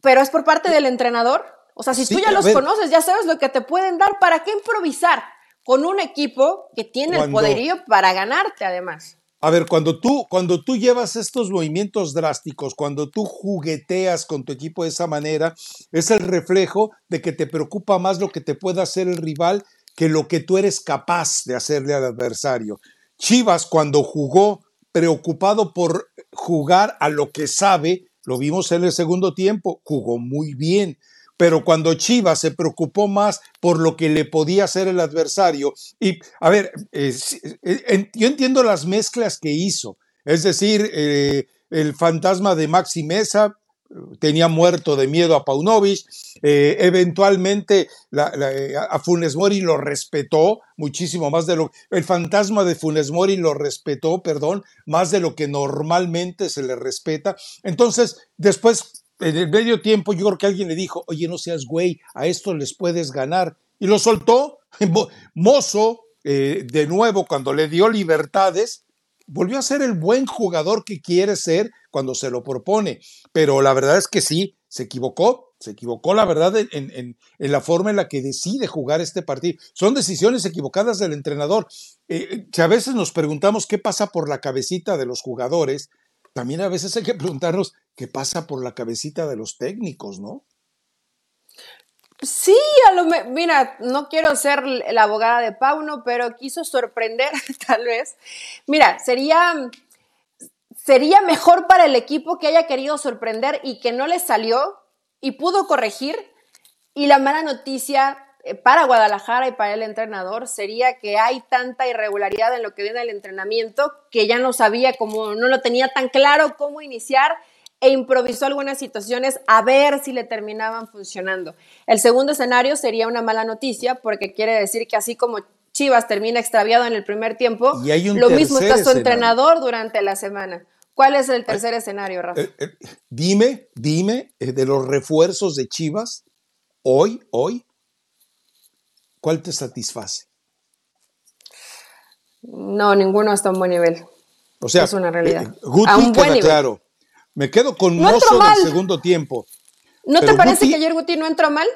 S2: Pero es por parte del entrenador. O sea, si tú ya los conoces, ya sabes lo que te pueden dar, ¿para qué improvisar con un equipo que tiene el poderío para ganarte además?
S1: A ver, cuando tú, cuando tú llevas estos movimientos drásticos, cuando tú jugueteas con tu equipo de esa manera, es el reflejo de que te preocupa más lo que te pueda hacer el rival que lo que tú eres capaz de hacerle al adversario. Chivas, cuando jugó preocupado por jugar a lo que sabe, lo vimos en el segundo tiempo, jugó muy bien pero cuando Chivas se preocupó más por lo que le podía hacer el adversario, y a ver, eh, eh, yo entiendo las mezclas que hizo, es decir, eh, el fantasma de Maxi Mesa tenía muerto de miedo a Paunovic, eventualmente a Funes Mori lo respetó muchísimo más de lo el fantasma de Funes Mori lo respetó, perdón, más de lo que normalmente se le respeta. Entonces, después en el medio tiempo yo creo que alguien le dijo, oye, no seas güey, a esto les puedes ganar. Y lo soltó. Mozo, eh, de nuevo, cuando le dio libertades, volvió a ser el buen jugador que quiere ser cuando se lo propone. Pero la verdad es que sí, se equivocó, se equivocó la verdad en, la forma en la que decide jugar este partido. Son decisiones equivocadas del entrenador. Eh, si a veces nos preguntamos qué pasa por la cabecita de los jugadores, también a veces hay que preguntarnos qué pasa por la cabecita de los técnicos, ¿no?
S2: Sí, a lo mira, no quiero ser la abogada de Pauno, pero quiso sorprender, tal vez. Mira, sería, sería mejor para el equipo que haya querido sorprender y que no le salió y pudo corregir. Y la mala noticia para Guadalajara y para el entrenador sería que hay tanta irregularidad en lo que viene del entrenamiento que ya no sabía cómo, no lo tenía tan claro cómo iniciar e improvisó algunas situaciones a ver si le terminaban funcionando. El segundo escenario sería una mala noticia porque quiere decir que así como Chivas termina extraviado en el primer tiempo, lo mismo está su entrenador durante la semana. ¿Cuál es el tercer escenario, Rafa? Eh,
S1: eh, dime, dime, de los refuerzos de Chivas, hoy, hoy, ¿Cuál te satisface?
S2: No, ninguno está a un buen nivel. O sea, es una realidad. Eh,
S1: Guti queda claro. Me quedo con no Mozo del segundo tiempo.
S2: ¿No te parece que ayer Guti no entró mal?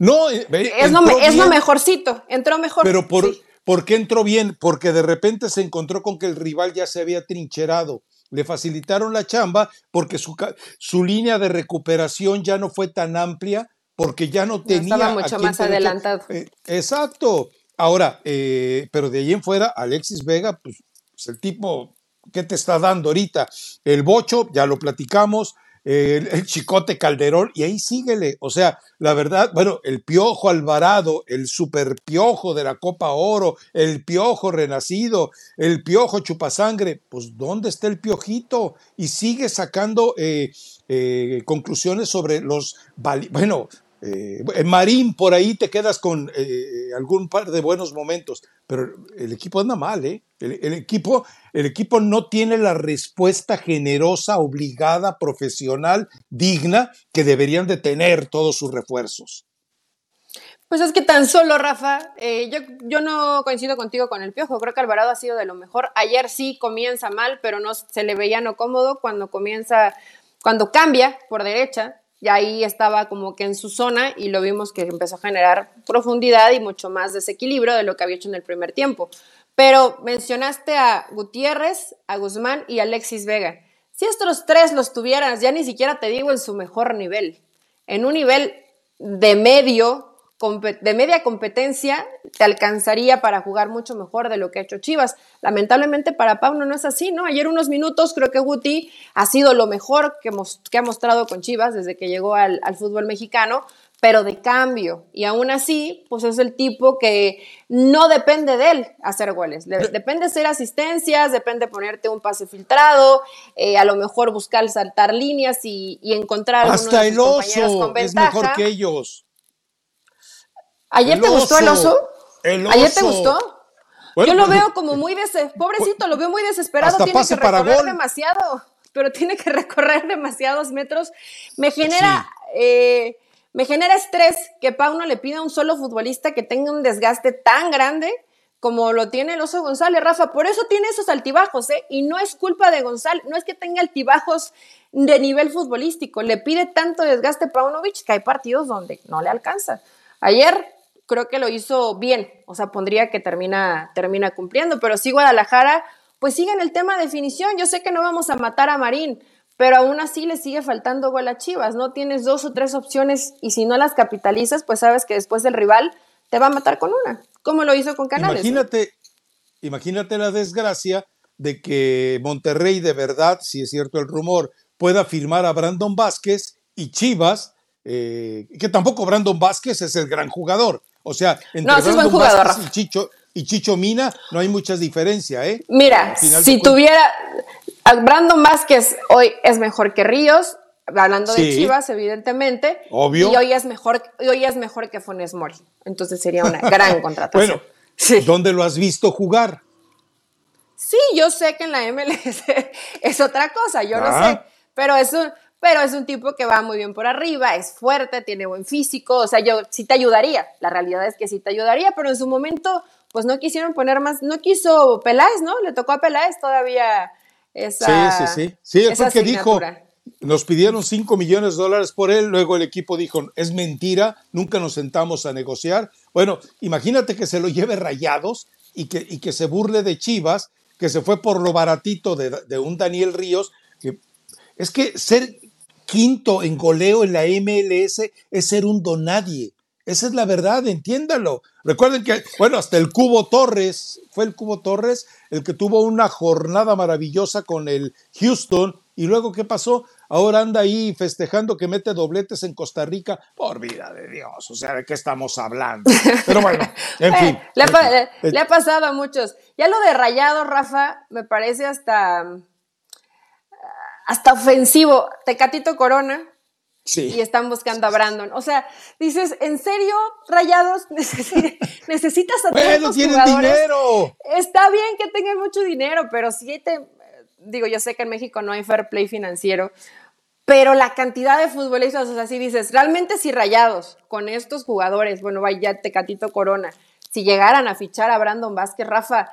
S1: No,
S2: eh, es, lo, es lo, mejorcito, entró mejor.
S1: Pero por, ¿por qué entró bien? Porque de repente se encontró con que el rival ya se había trincherado. Le facilitaron la chamba porque su, su línea de recuperación ya no fue tan amplia porque ya no tenía.
S2: estaba mucho más adelantado.
S1: Eh, exacto. Ahora, eh, pero de ahí en fuera, Alexis Vega, pues, pues, el tipo, ¿qué te está dando ahorita? El Bocho, ya lo platicamos. el, Chicote Calderón, y ahí síguele. O sea, la verdad, bueno, el Piojo Alvarado, el super Piojo de la Copa Oro, el Piojo Renacido, el Piojo Chupasangre, pues ¿dónde está el Piojito? Y sigue sacando eh, eh, conclusiones sobre los... Bueno, eh, Marín, por ahí te quedas con eh, algún par de buenos momentos, pero el equipo anda mal, ¿eh? El, equipo, el equipo no tiene la respuesta generosa, obligada, profesional, digna que deberían de tener todos sus refuerzos.
S2: Pues es que tan solo, Rafa, eh, yo, yo no coincido contigo con el Piojo, creo que Alvarado ha sido de lo mejor. Ayer sí comienza mal, pero no se le veía no cómodo cuando comienza, cuando cambia por derecha, y ahí estaba como que en su zona y lo vimos que empezó a generar profundidad y mucho más desequilibrio de lo que había hecho en el primer tiempo. Pero mencionaste a Gutiérrez, a Guzmán y a Alexis Vega. Si estos tres los tuvieras, ya ni siquiera te digo en su mejor nivel, en un nivel de medio de media competencia te alcanzaría para jugar mucho mejor de lo que ha hecho Chivas. Lamentablemente para Pauno no es así, ¿no? Ayer unos minutos creo que Guti ha sido lo mejor que, que ha mostrado con Chivas desde que llegó al, fútbol mexicano, pero de cambio. Y aún así, pues es el tipo que no depende de él hacer goles. depende hacer asistencias, depende ponerte un pase filtrado, eh, a lo mejor buscar saltar líneas y, encontrar
S1: Hasta el oso es mejor que ellos.
S2: ¿Ayer te gustó el oso? ¿Ayer te gustó? Yo lo veo como muy desesperado. Pobrecito, lo veo muy desesperado. Tiene que recorrer demasiado, pero tiene que recorrer demasiados metros. Me genera, eh, me genera estrés que Pauno le pida a un solo futbolista que tenga un desgaste tan grande como lo tiene el oso González, Rafa. Por eso tiene esos altibajos, ¿eh? Y no es culpa de González, no es que tenga altibajos de nivel futbolístico. Le pide tanto desgaste Paunovic que hay partidos donde no le alcanza. Ayer creo que lo hizo bien, o sea, pondría que termina, termina cumpliendo, pero sí Guadalajara, pues sigue en el tema de definición, yo sé que no vamos a matar a Marín, pero aún así le sigue faltando gol a Chivas, ¿no? Tienes dos o tres opciones y si no las capitalizas, pues sabes que después el rival te va a matar con una, como lo hizo con Canales.
S1: Imagínate, imagínate la desgracia de que Monterrey de verdad, si es cierto el rumor, pueda firmar a Brandon Vázquez y Chivas, eh, que tampoco Brandon Vázquez es el gran jugador, o sea, entre no, y Chicho, y Chicho Mina no hay mucha diferencia, ¿eh?
S2: Mira, si tuviera. Brandon Vázquez hoy es mejor que Ríos, hablando de Chivas, evidentemente.
S1: Obvio.
S2: Y hoy es mejor, hoy es mejor que Funes Mori. Entonces sería una gran contratación.
S1: bueno, ¿dónde lo has visto jugar?
S2: Sí, yo sé que en la MLS es otra cosa, yo lo ah. sé. Pero eso, pero es un tipo que va muy bien por arriba, es fuerte, tiene buen físico, o sea, yo sí te ayudaría, la realidad es que sí te ayudaría, pero en su momento, pues no quisieron poner más, no quiso Peláez, ¿no? Le tocó a Peláez todavía esa.
S1: Sí, sí, sí. Sí, es porque dijo, nos pidieron 5 millones de dólares por él, luego el equipo dijo, es mentira, nunca nos sentamos a negociar. Bueno, imagínate que se lo lleve rayados y que, y que se burle de Chivas, que se fue por lo baratito de, de un Daniel Ríos, que es que ser quinto en goleo en la MLS es ser un donadie. Esa es la verdad, entiéndalo. Recuerden que, bueno, hasta el Cubo Torres, fue el Cubo Torres el que tuvo una jornada maravillosa con el Houston. ¿Y luego qué pasó? Ahora anda ahí festejando que mete dobletes en Costa Rica. Por vida de Dios, o sea, ¿de qué estamos hablando? Pero bueno, en fin.
S2: Le, ha, le ha pasado a muchos. Ya lo de Rayado, Rafa, me parece hasta hasta ofensivo, Tecatito Corona. Sí. Y están buscando a Brandon. O sea, dices, ¿en serio, Rayados? necesitas a
S1: bueno, todos dinero.
S2: Está bien que tengan mucho dinero, pero si te. Digo, yo sé que en México no hay fair play financiero, pero la cantidad de futbolistas, o sea, si dices, realmente si Rayados con estos jugadores, bueno, vaya Tecatito Corona, si llegaran a fichar a Brandon Vázquez, Rafa,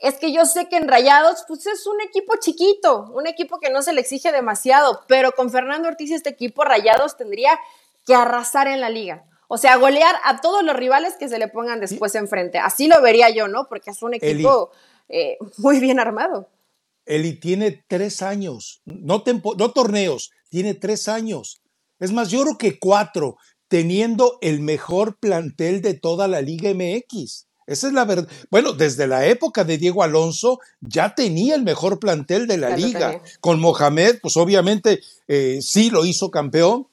S2: es que yo sé que en Rayados, pues es un equipo chiquito, un equipo que no se le exige demasiado, pero con Fernando Ortiz este equipo Rayados tendría que arrasar en la liga. O sea, golear a todos los rivales que se le pongan después enfrente. Así lo vería yo, ¿no? Porque es un equipo eh, muy bien armado.
S1: Eli tiene tres años, no, no torneos, tiene tres años. Es más, yo creo que cuatro, teniendo el mejor plantel de toda la Liga MX. Esa es la verdad. Bueno, desde la época de Diego Alonso ya tenía el mejor plantel de la liga. Con Mohamed, pues obviamente eh, sí lo hizo campeón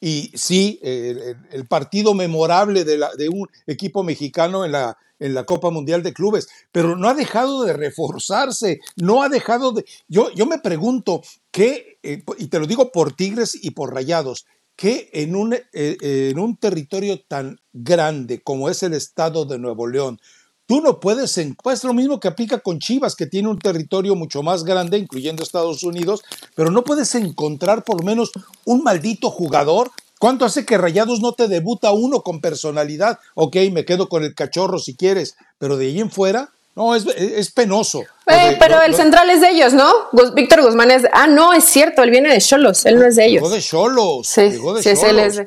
S1: y sí, el, partido memorable de, la, de, un equipo mexicano en la, en la Copa Mundial de Clubes, pero no ha dejado de reforzarse, no ha dejado de... Yo, yo me pregunto, ¿qué, eh, y te lo digo por Tigres y por Rayados, que en un, eh, en un territorio tan grande como es el estado de Nuevo León, tú no puedes, pues lo mismo que aplica con Chivas, que tiene un territorio mucho más grande, incluyendo Estados Unidos, pero no puedes encontrar por menos un maldito jugador. ¿Cuánto hace que Rayados no te debuta uno con personalidad? Ok, me quedo con el cachorro si quieres, pero de ahí en fuera, no, es, es penoso.
S2: Eh, pero el central es de ellos, ¿no? Víctor Guzmán es. Ah, no, es cierto, él viene de Cholos, él no es de ellos.
S1: Llegó de Cholos.
S2: Sí, sí, es él es.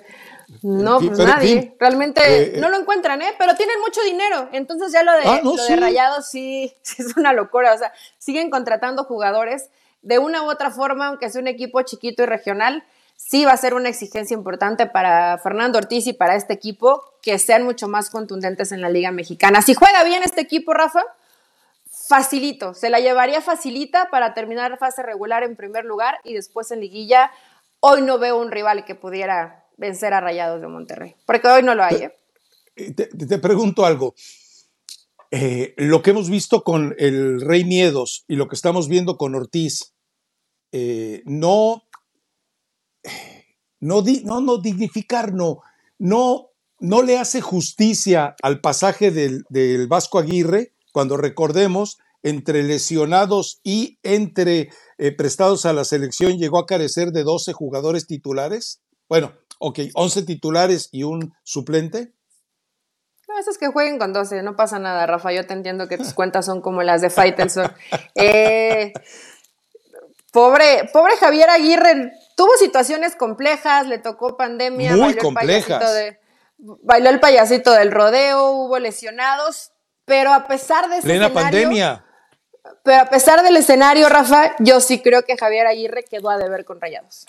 S2: No, pues nadie. Realmente eh, no lo encuentran, ¿eh? Pero tienen mucho dinero. Entonces ya lo de, ah, lo de Rayados sí, sí, es una locura. O sea, siguen contratando jugadores de una u otra forma, aunque sea un equipo chiquito y regional sí va a ser una exigencia importante para Fernando Ortiz y para este equipo que sean mucho más contundentes en la Liga Mexicana. Si juega bien este equipo, Rafa, facilito, se la llevaría facilita para terminar fase regular en primer lugar y después en liguilla. Hoy no veo un rival que pudiera vencer a Rayados de Monterrey, porque hoy no lo hay.
S1: ¿eh? Te, pregunto algo. Eh, lo que hemos visto con el Rey Miedos y lo que estamos viendo con Ortiz, eh, no no, no, no dignificar, no, no, no le hace justicia al pasaje del, Vasco Aguirre, cuando recordemos, entre lesionados y entre eh, prestados a la selección llegó a carecer de 12 jugadores titulares. Bueno, ok, 11 titulares y un suplente.
S2: No, eso es que jueguen con 12, no pasa nada, Rafa. Yo te entiendo que tus cuentas son como las de Faitelson. Eh, pobre, pobre Javier Aguirre tuvo situaciones complejas, le tocó pandemia,
S1: muy complejas.
S2: bailó el payasito del rodeo, hubo lesionados, pero a pesar de ese
S1: Plena pandemia.
S2: Pero a pesar del escenario, Rafa, yo sí creo que Javier Aguirre quedó a deber con Rayados.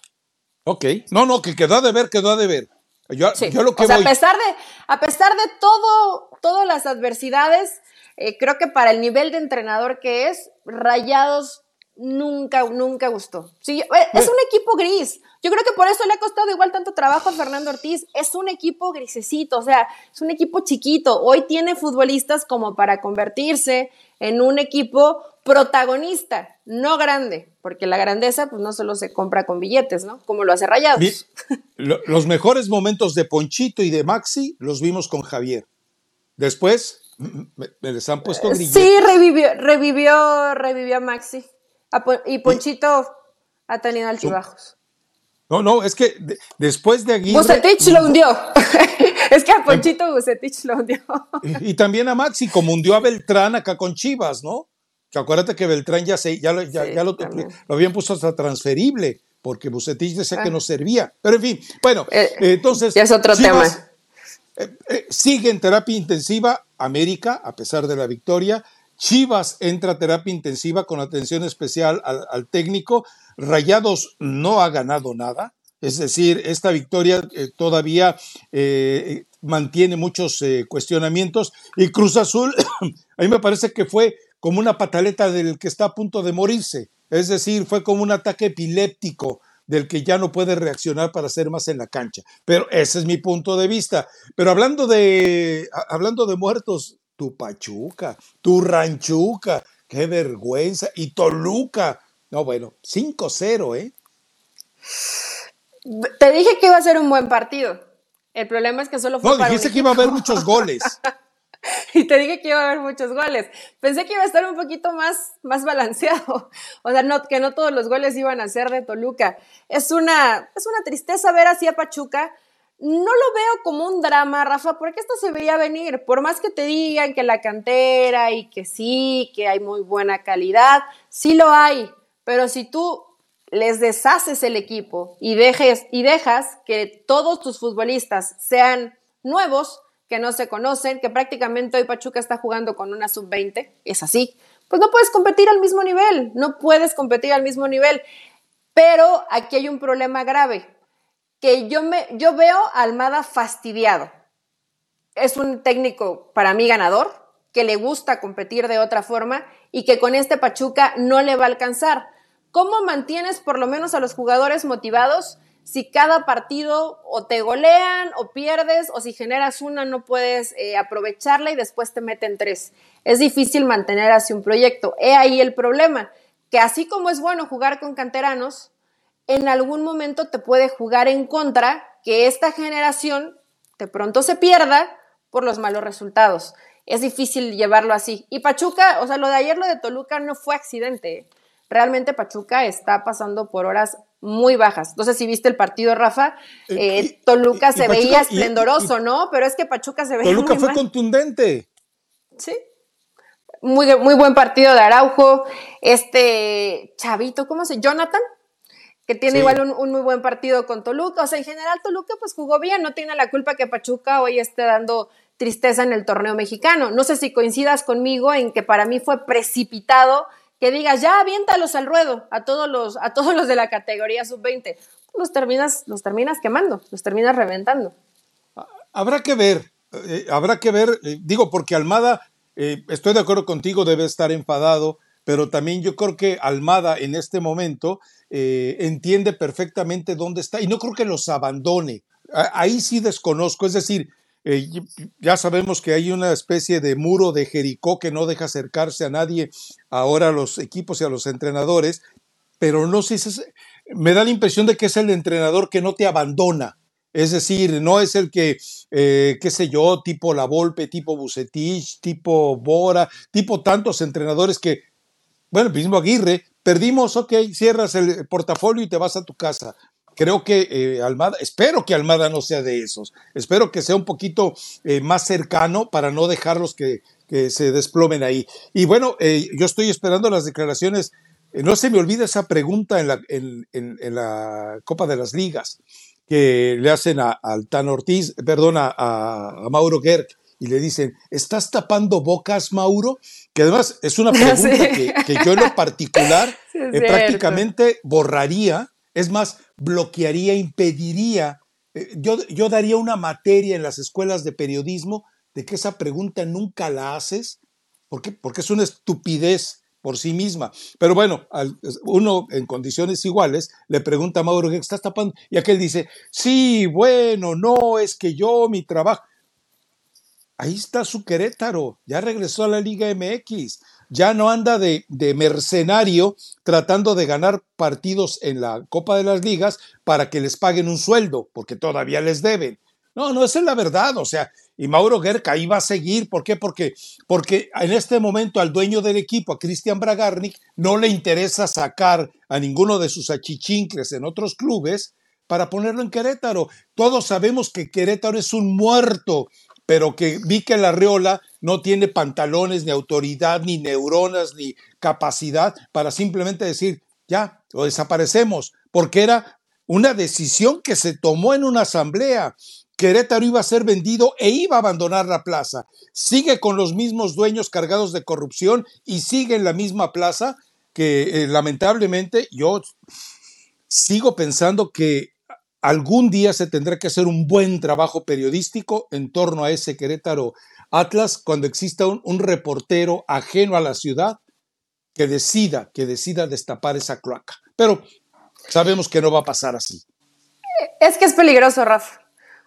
S1: Ok, no, no, que quedó a deber, quedó a deber. Yo, yo lo que
S2: o sea, a pesar de, a pesar de todo, todas las adversidades, eh, creo que para el nivel de entrenador que es, Rayados nunca, nunca gustó. Sí, eh, es un equipo gris. Yo creo que por eso le ha costado igual tanto trabajo a Fernando Ortiz. Es un equipo grisecito, o sea, es un equipo chiquito. Hoy tiene futbolistas como para convertirse en un equipo protagonista, no grande, porque la grandeza pues no solo se compra con billetes, ¿no? Como lo hace Rayados.
S1: Los mejores momentos de Ponchito y de Maxi los vimos con Javier. Después me, les han puesto
S2: grilletes. Sí, revivió, revivió, revivió a Maxi y Ponchito ha tenido altibajos.
S1: No, no, es que después de Aguirre.
S2: Bucetich lo hundió. es que a Ponchito Bucetich lo hundió.
S1: y, también a Maxi, como hundió a Beltrán acá con Chivas, ¿no? Que acuérdate que Beltrán ya, se, ya, ya, lo, habían puesto hasta transferible, porque Bucetich decía que ah. no servía. Pero en fin, bueno, eh, entonces.
S2: Ya es otro tema.
S1: Eh, eh, sigue en terapia intensiva América, a pesar de la victoria. Chivas entra a terapia intensiva con atención especial al, técnico. Rayados no ha ganado nada. Es decir, esta victoria eh, todavía eh, mantiene muchos eh, cuestionamientos. Y Cruz Azul, a mí me parece que fue como una pataleta del que está a punto de morirse. Es decir, fue como un ataque epiléptico del que ya no puede reaccionar para hacer más en la cancha. Pero ese es mi punto de vista. Pero hablando de, hablando de muertos, tu Pachuca, tu Ranchuca, qué vergüenza, y Toluca. No, bueno, 5-0, ¿eh?
S2: Te dije que iba a ser un buen partido. El problema es que solo fue.
S1: No, dijiste que iba a haber muchos goles.
S2: y te dije que iba a haber muchos goles. Pensé que iba a estar un poquito más, más balanceado. O sea, no, que no todos los goles iban a ser de Toluca. Es una, es una tristeza ver así a Pachuca no lo veo como un drama, Rafa, porque esto se veía venir. Por más que te digan que la cantera y que sí, que hay muy buena calidad, sí lo hay. Pero si tú les deshaces el equipo y, dejes, y dejas que todos tus futbolistas sean nuevos, que no se conocen, que prácticamente hoy Pachuca está jugando con una sub-20, es así, pues no puedes competir al mismo nivel, no puedes competir al mismo nivel. Pero aquí hay un problema grave que yo, me, yo veo a Almada fastidiado. Es un técnico para mí ganador, que le gusta competir de otra forma y que con este Pachuca no le va a alcanzar. ¿Cómo mantienes por lo menos a los jugadores motivados si cada partido o te golean o pierdes o si generas una no puedes eh, aprovecharla y después te meten tres? Es difícil mantener así un proyecto. He ahí el problema, que así como es bueno jugar con canteranos, en algún momento te puede jugar en contra que esta generación de pronto se pierda por los malos resultados. Es difícil llevarlo así. Y Pachuca, o sea, lo de ayer, lo de Toluca no fue accidente. Realmente Pachuca está pasando por horas muy bajas. No sé si viste el partido, Rafa. Eh, eh, Toluca se veía esplendoroso, ¿no? Pero es que Pachuca se veía.
S1: Toluca fue contundente.
S2: Sí. Muy, muy buen partido de Araujo. Este Chavito, ¿cómo se llama? Jonathan que tiene igual un, muy buen partido con Toluca. O sea, en general Toluca pues jugó bien, no tiene la culpa que Pachuca hoy esté dando tristeza en el torneo mexicano. No sé si coincidas conmigo en que para mí fue precipitado que digas, ya aviéntalos al ruedo a todos los, a todos los de la categoría sub-20. Los terminas, los terminas quemando, los terminas reventando.
S1: Habrá que ver, eh, habrá que ver, eh, digo, porque Almada, eh, estoy de acuerdo contigo, debe estar enfadado, pero también yo creo que Almada en este momento eh, entiende perfectamente dónde está y no creo que los abandone. Ahí sí desconozco, es decir, eh, ya sabemos que hay una especie de muro de Jericó que no deja acercarse a nadie ahora a los equipos y a los entrenadores, pero no sé si me da la impresión de que es el entrenador que no te abandona. Es decir, no es el que, eh, qué sé yo, tipo La Volpe, tipo Bucetich, tipo Bora, tipo tantos entrenadores que, bueno, el mismo Aguirre, Perdimos, ok, cierras el portafolio y te vas a tu casa. Creo que eh, Almada, espero que Almada no sea de esos. Espero que sea un poquito eh, más cercano para no dejarlos que, se desplomen ahí. Y bueno, eh, yo estoy esperando las declaraciones. no se me olvida esa pregunta en la, en, la Copa de las Ligas que le hacen a, Tan Ortiz, perdona, a, Mauro Gerg y le dicen, ¿estás tapando bocas, Mauro? Que además es una pregunta que, yo en lo particular eh, prácticamente borraría, es más, bloquearía, impediría. Eh, yo, yo daría una materia en las escuelas de periodismo de que esa pregunta nunca la haces, ¿por porque es una estupidez por sí misma. Pero bueno, uno en condiciones iguales le pregunta a Mauro, ¿qué estás tapando? Y aquel dice, sí, bueno, no, es que yo, mi trabajo. Ahí está su Querétaro, ya regresó a la Liga MX, ya no anda de, mercenario tratando de ganar partidos en la Copa de las Ligas para que les paguen un sueldo, porque todavía les deben. No, no, esa es la verdad, o sea, y Mauro Gerca ahí va a seguir, ¿por qué? Porque, porque en este momento al dueño del equipo, a Cristian Bragarnik, no le interesa sacar a ninguno de sus achichincles en otros clubes para ponerlo en Querétaro. Todos sabemos que Querétaro es un muerto pero que vi que la Reola no tiene pantalones, ni autoridad, ni neuronas, ni capacidad para simplemente decir, ya, lo desaparecemos, porque era una decisión que se tomó en una asamblea. Querétaro iba a ser vendido e iba a abandonar la plaza. Sigue con los mismos dueños cargados de corrupción y sigue en la misma plaza que eh, lamentablemente yo sigo pensando que algún día se tendrá que hacer un buen trabajo periodístico en torno a ese Querétaro Atlas cuando exista un, reportero ajeno a la ciudad que decida, que decida destapar esa cloaca. Pero sabemos que no va a pasar así.
S2: Es que es peligroso, Rafa.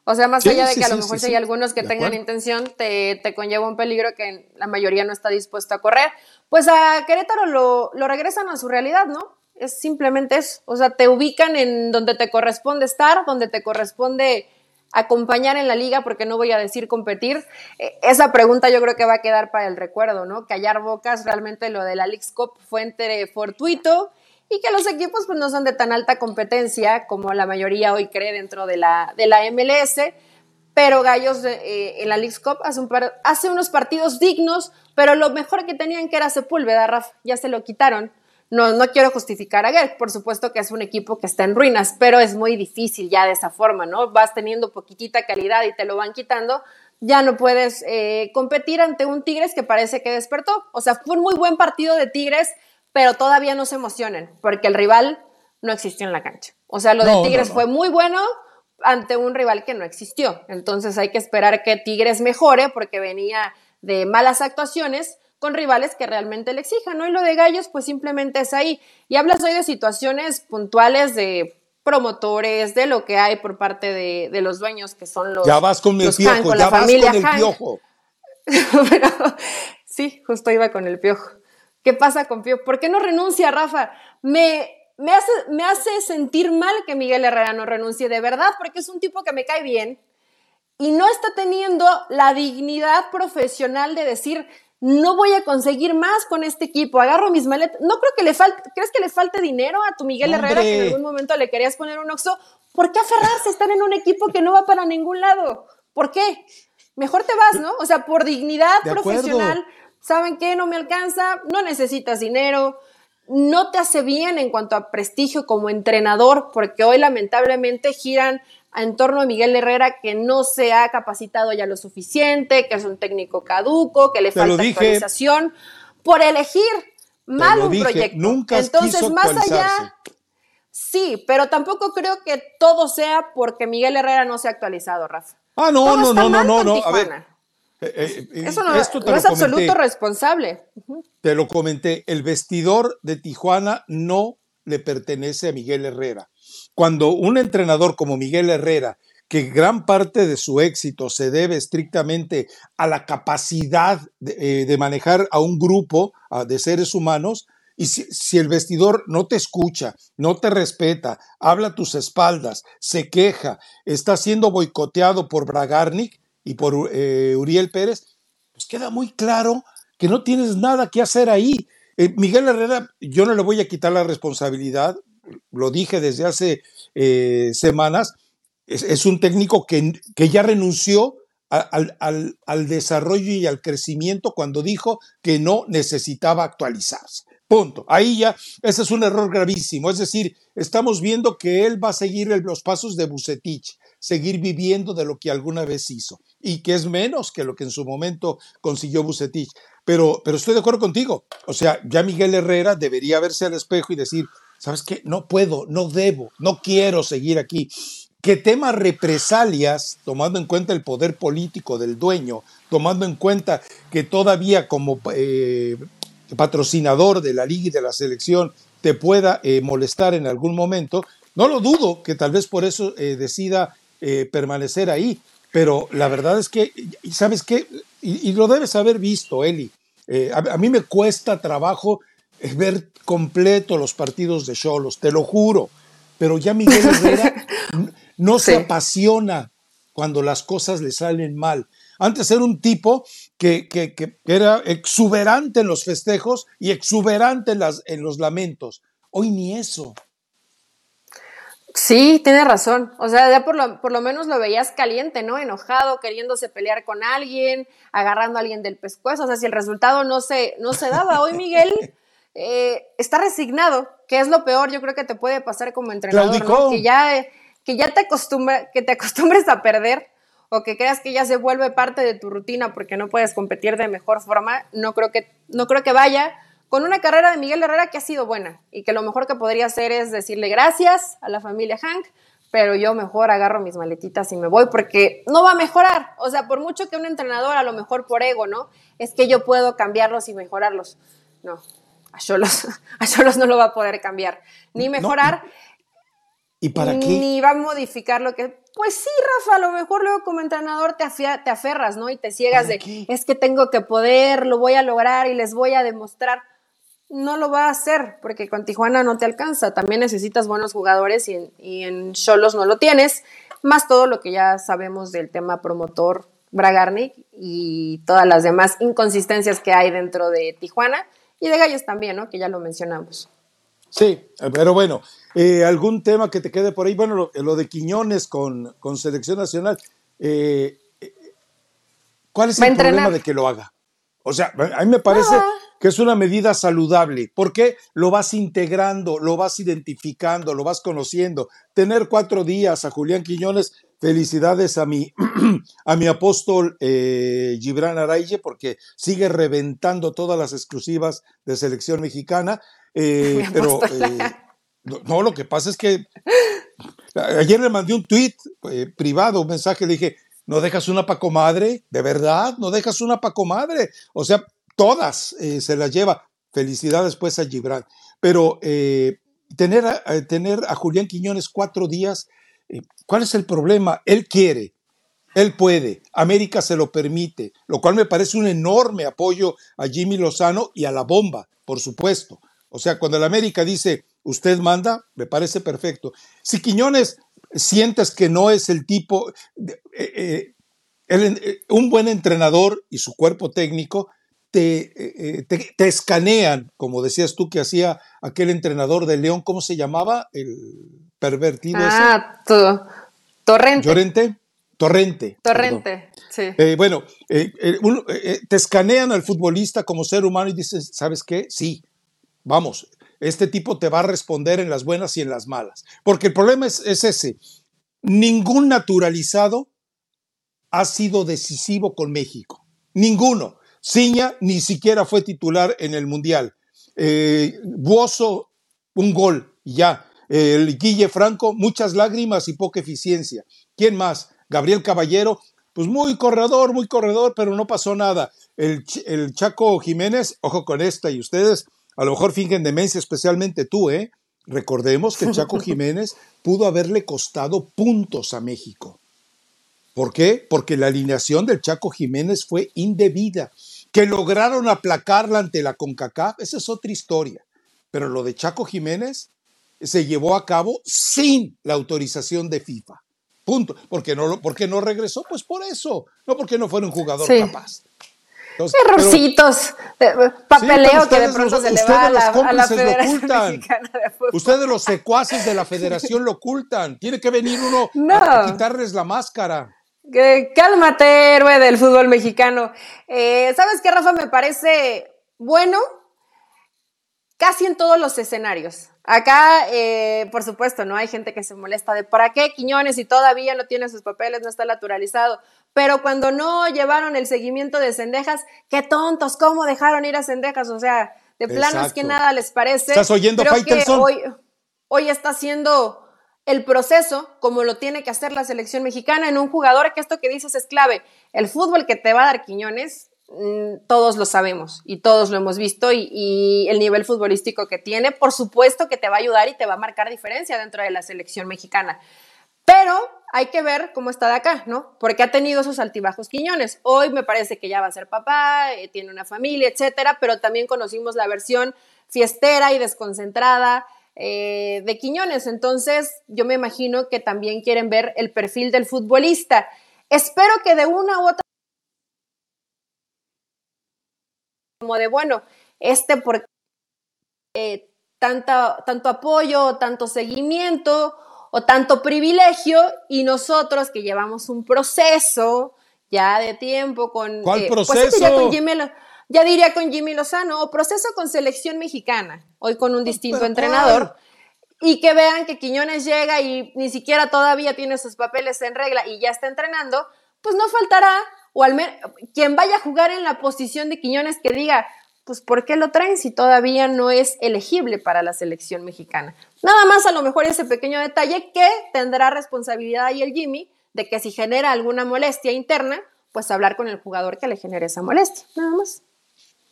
S2: O sea, más allá de que a lo mejor si hay algunos que tengan intención, te, conlleva un peligro que la mayoría no está dispuesto a correr. Pues a Querétaro lo, lo regresan a su realidad, ¿no? Es simplemente eso. O sea, te ubican en donde te corresponde estar, donde te corresponde acompañar en la liga, porque no voy a decir competir. E, esa pregunta yo creo que va a quedar para el recuerdo, ¿no? Callar bocas, realmente lo de la Leagues Cup fue entre fortuito y que los equipos pues no son de tan alta competencia como la mayoría hoy cree dentro de la, de la MLS, pero Gallos eh, en la Leagues Cup hace, hace unos partidos dignos, pero lo mejor que tenían que era Sepúlveda, Rafa, ya se lo quitaron. No, no quiero justificar a Gerg, por supuesto que es un equipo que está en ruinas, pero es muy difícil ya de esa forma, ¿no? Vas teniendo poquitita calidad y te lo van quitando, ya no puedes eh, competir ante un Tigres que parece que despertó. O sea, fue un muy buen partido de Tigres, pero todavía no se emocionen, porque el rival no existió en la cancha. O sea, lo de Tigres fue muy bueno ante un rival que no existió. Entonces hay que esperar que Tigres mejore, porque venía de malas actuaciones con rivales que realmente le exijan, ¿no? Y lo de Gallos, pues simplemente es ahí. Y hablas hoy de situaciones puntuales de promotores, de lo que hay por parte de, los dueños que son los.
S1: Ya vas con el piojo, ya vas con el piojo.
S2: sí, justo iba con el piojo. ¿Qué pasa con Piojo? ¿Por qué no renuncia, Rafa? Me, me, hace, me hace sentir mal que Miguel Herrera no renuncie, de verdad, porque es un tipo que me cae bien y no está teniendo la dignidad profesional de decir, no voy a conseguir más con este equipo, agarro mis maletas. No creo que le falte, ¿crees que le falte dinero a tu Miguel Herrera que en algún momento le querías poner un oxo? ¿Por qué aferrarse a estar en un equipo que no va para ningún lado? ¿Por qué? Mejor te vas, ¿no? O sea, por dignidad profesional, ¿saben qué? No me alcanza, no necesitas dinero, no te hace bien en cuanto a prestigio como entrenador, porque hoy lamentablemente giran en torno a Miguel Herrera que no se ha capacitado ya lo suficiente, que es un técnico caduco, que le falta actualización, por elegir mal un proyecto.
S1: Nunca
S2: Entonces, más allá, sí, pero tampoco creo que todo sea porque Miguel Herrera no se ha actualizado, Rafa.
S1: Ah, no, no, no, no, no, no, a ver.
S2: Eh, eh, Eso no, es absoluto responsable.
S1: Te lo comenté, el vestidor de Tijuana no le pertenece a Miguel Herrera. Cuando un entrenador como Miguel Herrera, que gran parte de su éxito se debe estrictamente a la capacidad de, eh, manejar a un grupo de seres humanos, y si, el vestidor no te escucha, no te respeta, habla a tus espaldas, se queja, está siendo boicoteado por Bragarnik y por eh, Uriel Pérez, pues queda muy claro que no tienes nada que hacer ahí. Eh, Miguel Herrera, yo no le voy a quitar la responsabilidad, lo dije desde hace eh, semanas, es, un técnico que, que ya renunció al, al, desarrollo y al crecimiento cuando dijo que no necesitaba actualizarse. Punto. Ahí ya, ese es un error gravísimo. Es decir, estamos viendo que él va a seguir los pasos de Bucetich, seguir viviendo de lo que alguna vez hizo y que es menos que lo que en su momento consiguió Bucetich. Pero, pero estoy de acuerdo contigo. O sea, ya Miguel Herrera debería verse al espejo y decir, ¿sabes qué? No puedo, no debo, no quiero seguir aquí. ¿Qué tema represalias, tomando en cuenta el poder político del dueño, tomando en cuenta que todavía como eh, patrocinador de la liga y de la selección te pueda eh, molestar en algún momento, no lo dudo que tal vez por eso eh, decida permanecer ahí, pero la verdad es que, ¿sabes qué? Y, lo debes haber visto, Eli. a, mí me cuesta trabajo ver completo los partidos de Cholos, te lo juro. Pero ya Miguel Herrera no se apasiona cuando las cosas le salen mal. Antes era un tipo que, era exuberante en los festejos y exuberante en, las, en los lamentos. Hoy ni eso.
S2: Sí, tiene razón. O sea, ya por lo, por lo menos lo veías caliente, ¿no? Enojado, queriéndose pelear con alguien, agarrando a alguien del pescuezo. O sea, si el resultado no se, no se daba. Hoy Miguel eh, está resignado, que es lo peor, yo creo que te puede pasar como entrenador, que ya, que ya te, acostumbra, que te acostumbres a perder o que creas que ya se vuelve parte de tu rutina porque no puedes competir de mejor forma, no creo que, no creo que vaya con una carrera de Miguel Herrera que ha sido buena y que lo mejor que podría hacer es decirle gracias a la familia Hank, pero yo mejor agarro mis maletitas y me voy porque no va a mejorar. O sea, por mucho que un entrenador, a lo mejor por ego, ¿no? Es que yo puedo cambiarlos y mejorarlos. No, a Cholos, a no lo va a poder cambiar, ni mejorar.
S1: ¿Y para qué?
S2: Ni va a modificar lo que... Pues sí, Rafa, a lo mejor luego como entrenador te, te aferras, ¿no? Y te ciegas de, es que tengo que poder, lo voy a lograr y les voy a demostrar. No lo va a hacer, porque con Tijuana no te alcanza. También necesitas buenos jugadores y en Cholos no lo tienes. Más todo lo que ya sabemos del tema promotor Bragarnik y todas las demás inconsistencias que hay dentro de Tijuana y de Gallos también, ¿no? Que ya lo mencionamos.
S1: Sí, pero bueno, eh, ¿algún tema que te quede por ahí? Bueno, lo, de Quiñones con, con Selección Nacional, eh, eh, ¿cuál es el problema de que lo haga? O sea, a mí me parece que es una medida saludable, porque lo vas integrando, lo vas identificando, lo vas conociendo. Tener cuatro días a Julián Quiñones Felicidades a mi, a mi apóstol eh, Gibran Araye, porque sigue reventando todas las exclusivas de selección mexicana. Eh, pero eh, no, lo que pasa es que ayer le mandé un tweet privado, un mensaje, le dije, ¿No dejas una pacomadre? ¿De verdad? ¿No dejas una pacomadre? O sea, todas se las lleva. Felicidades pues a Gibran. Pero eh, tener, a, tener a Julián Quiñones cuatro días, ¿cuál es el problema? Él quiere, él puede, América se lo permite, lo cual me parece un enorme apoyo a Jimmy Lozano y a la bomba, por supuesto. O sea, cuando el América dice, usted manda, me parece perfecto. Si Quiñones sientes que no es el tipo, eh, eh, un buen entrenador y su cuerpo técnico te, te, escanean, como decías tú que hacía aquel entrenador de León, ¿cómo se llamaba? El pervertido.
S2: Ah, Torrente.
S1: Llorente. Torrente.
S2: Torrente, sí.
S1: Eh, bueno, eh, eh, te escanean al futbolista como ser humano y dices, ¿sabes qué? Sí, vamos, este tipo te va a responder en las buenas y en las malas. Porque el problema es, es ese. Ningún naturalizado ha sido decisivo con México. Ninguno. Ciña ni siquiera fue titular en el Mundial. Buoso, un gol, ya. El Guille Franco, muchas lágrimas y poca eficiencia. ¿Quién más? Gabriel Caballero, pues muy corredor, muy corredor, pero no pasó nada. El, el Chaco Jiménez, ojo con esta, y ustedes a lo mejor fingen demencia, especialmente tú, ¿eh? Recordemos que el Chaco Jiménez pudo haberle costado puntos a México. ¿Por qué? Porque la alineación del Chaco Jiménez fue indebida. Que lograron aplacarla ante la CONCACAF, esa es otra historia. Pero lo de Chaco Jiménez se llevó a cabo sin la autorización de FIFA. Punto. ¿Por qué no, por no regresó? Pues por eso, no porque no fuera un jugador capaz.
S2: Errorcitos, papeleo que de pronto se le va a la, Federación Mexicana de Fútbol.
S1: Ustedes los secuaces de la federación lo ocultan. Tiene que venir uno a quitarles la máscara.
S2: cálmate, héroe del fútbol mexicano. Eh, ¿Sabes qué, Rafa? Me parece bueno casi en todos los escenarios. Acá, eh, por supuesto, no hay gente que se molesta de ¿para qué Quiñones y todavía no tiene sus papeles, no está naturalizado? Pero cuando no llevaron el seguimiento de Cendejas, qué tontos, ¿cómo dejaron ir a Cendejas? O sea, de plano es que nada les parece.
S1: ¿Estás oyendo, Creo que
S2: hoy, hoy está haciendo el proceso como lo tiene que hacer la selección mexicana en un jugador que esto que dices es clave. El fútbol que te va a dar Quiñones todos lo sabemos y todos lo hemos visto y, el nivel futbolístico que tiene, por supuesto que te va a ayudar y te va a marcar diferencia dentro de la selección mexicana. Pero hay que ver cómo está de acá, ¿no? Porque ha tenido sus altibajos Quiñones. Hoy me parece que ya va a ser papá, eh, tiene una familia, etcétera, pero también conocimos la versión fiestera y desconcentrada eh, de Quiñones. Entonces, yo me imagino que también quieren ver el perfil del futbolista. Espero que de una u otra como de, bueno, este por eh, tanto apoyo, tanto seguimiento o tanto privilegio y nosotros que llevamos un proceso ya de tiempo con...
S1: ¿Cuál eh, pues proceso? ya, con
S2: Jimmy, ya, diría con Jimmy Lozano, o proceso con selección mexicana, hoy con un distinto entrenador. Y que vean que Quiñones llega y ni siquiera todavía tiene sus papeles en regla y ya está entrenando, pues no faltará o al menos quien vaya a jugar en la posición de Quiñones que diga, pues ¿por qué lo traen si todavía no es elegible para la selección mexicana? Nada más a lo mejor ese pequeño detalle que tendrá responsabilidad ahí el Jimmy de que si genera alguna molestia interna, pues hablar con el jugador que le genere esa molestia, nada más.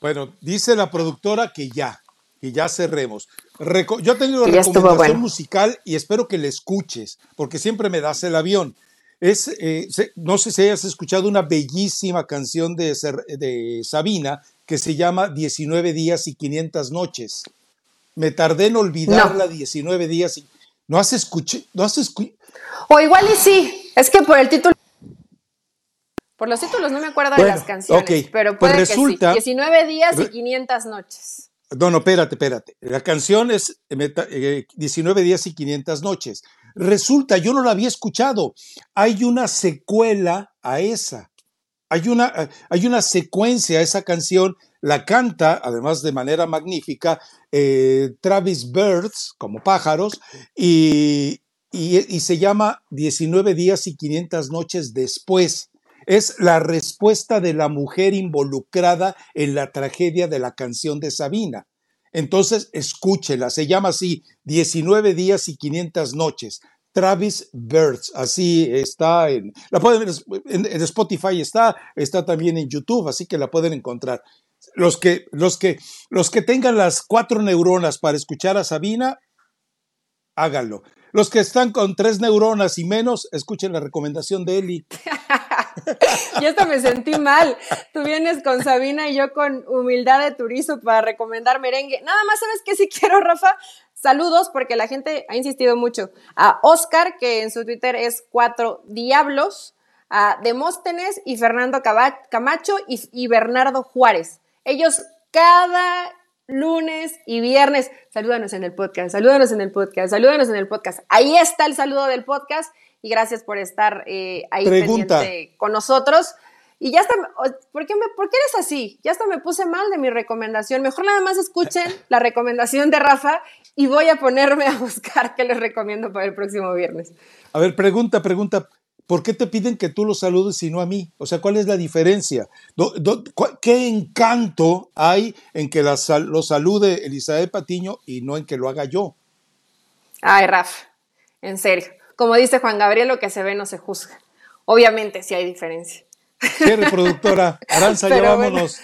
S1: Bueno, dice la productora que ya, que ya cerremos. yo tengo una recomendación musical y espero que la escuches, porque siempre me das el avión. Es, eh, no sé si hayas escuchado una bellísima canción de, de Sabina que se llama 19 días y 500 noches. Me tardé en olvidarla 19 días y... ¿No has escuchado? ¿No has
S2: O igual y sí, es que por el título... Por los títulos no me acuerdo de las canciones, pero pues puede resulta, que sí. 19 días y 500 noches.
S1: No, no, espérate, espérate. La canción es 19 eh, días y 500 noches. Resulta, yo no la había escuchado. Hay una secuela a esa. Hay una, eh, hay una secuencia a esa canción. La canta, además de manera magnífica, eh, Travis Birds, como pájaros, y, y, se llama 19 días y 500 noches después. Es la respuesta de la mujer involucrada en la tragedia de la canción de Sabina. Entonces, escúchela, se llama así, 19 días y 500 noches. Travis Birds. Así está en, la pueden en, en, Spotify está, está también en YouTube, así que la pueden encontrar. Los que, los que, los que tengan las cuatro neuronas para escuchar a Sabina, háganlo. Los que están con tres neuronas y menos, escuchen la recomendación de Eli.
S2: yo hasta me sentí mal. Tú vienes con Sabina y yo con humildad de turizo para recomendar merengue. Nada más, ¿sabes qué? Si quiero, Rafa, saludos porque la gente ha insistido mucho. A Oscar, que en su Twitter es Cuatro Diablos, a Demóstenes y Fernando Camacho y, y Bernardo Juárez. Ellos cada lunes y viernes. Salúdanos en el podcast, salúdanos en el podcast, salúdanos en el podcast. Ahí está el saludo del podcast y gracias por estar eh, ahí pendiente con nosotros. Y ya está, ¿por qué, me, ¿por qué eres así? Ya hasta me puse mal de mi recomendación. Mejor nada más escuchen la recomendación de Rafa y voy a ponerme a buscar qué les recomiendo para el próximo viernes.
S1: A ver, pregunta, pregunta. ¿Por qué te piden que tú los saludes y no a mí? O sea, ¿cuál es la diferencia? ¿Qué encanto hay en que los salude Elizabeth Patiño y no en que lo haga yo?
S2: Ay, Rafa, en serio. Como dice Juan Gabriel, lo que se ve no se juzga. Obviamente sí hay diferencia.
S1: Sí, productora. Aranza, ya vámonos.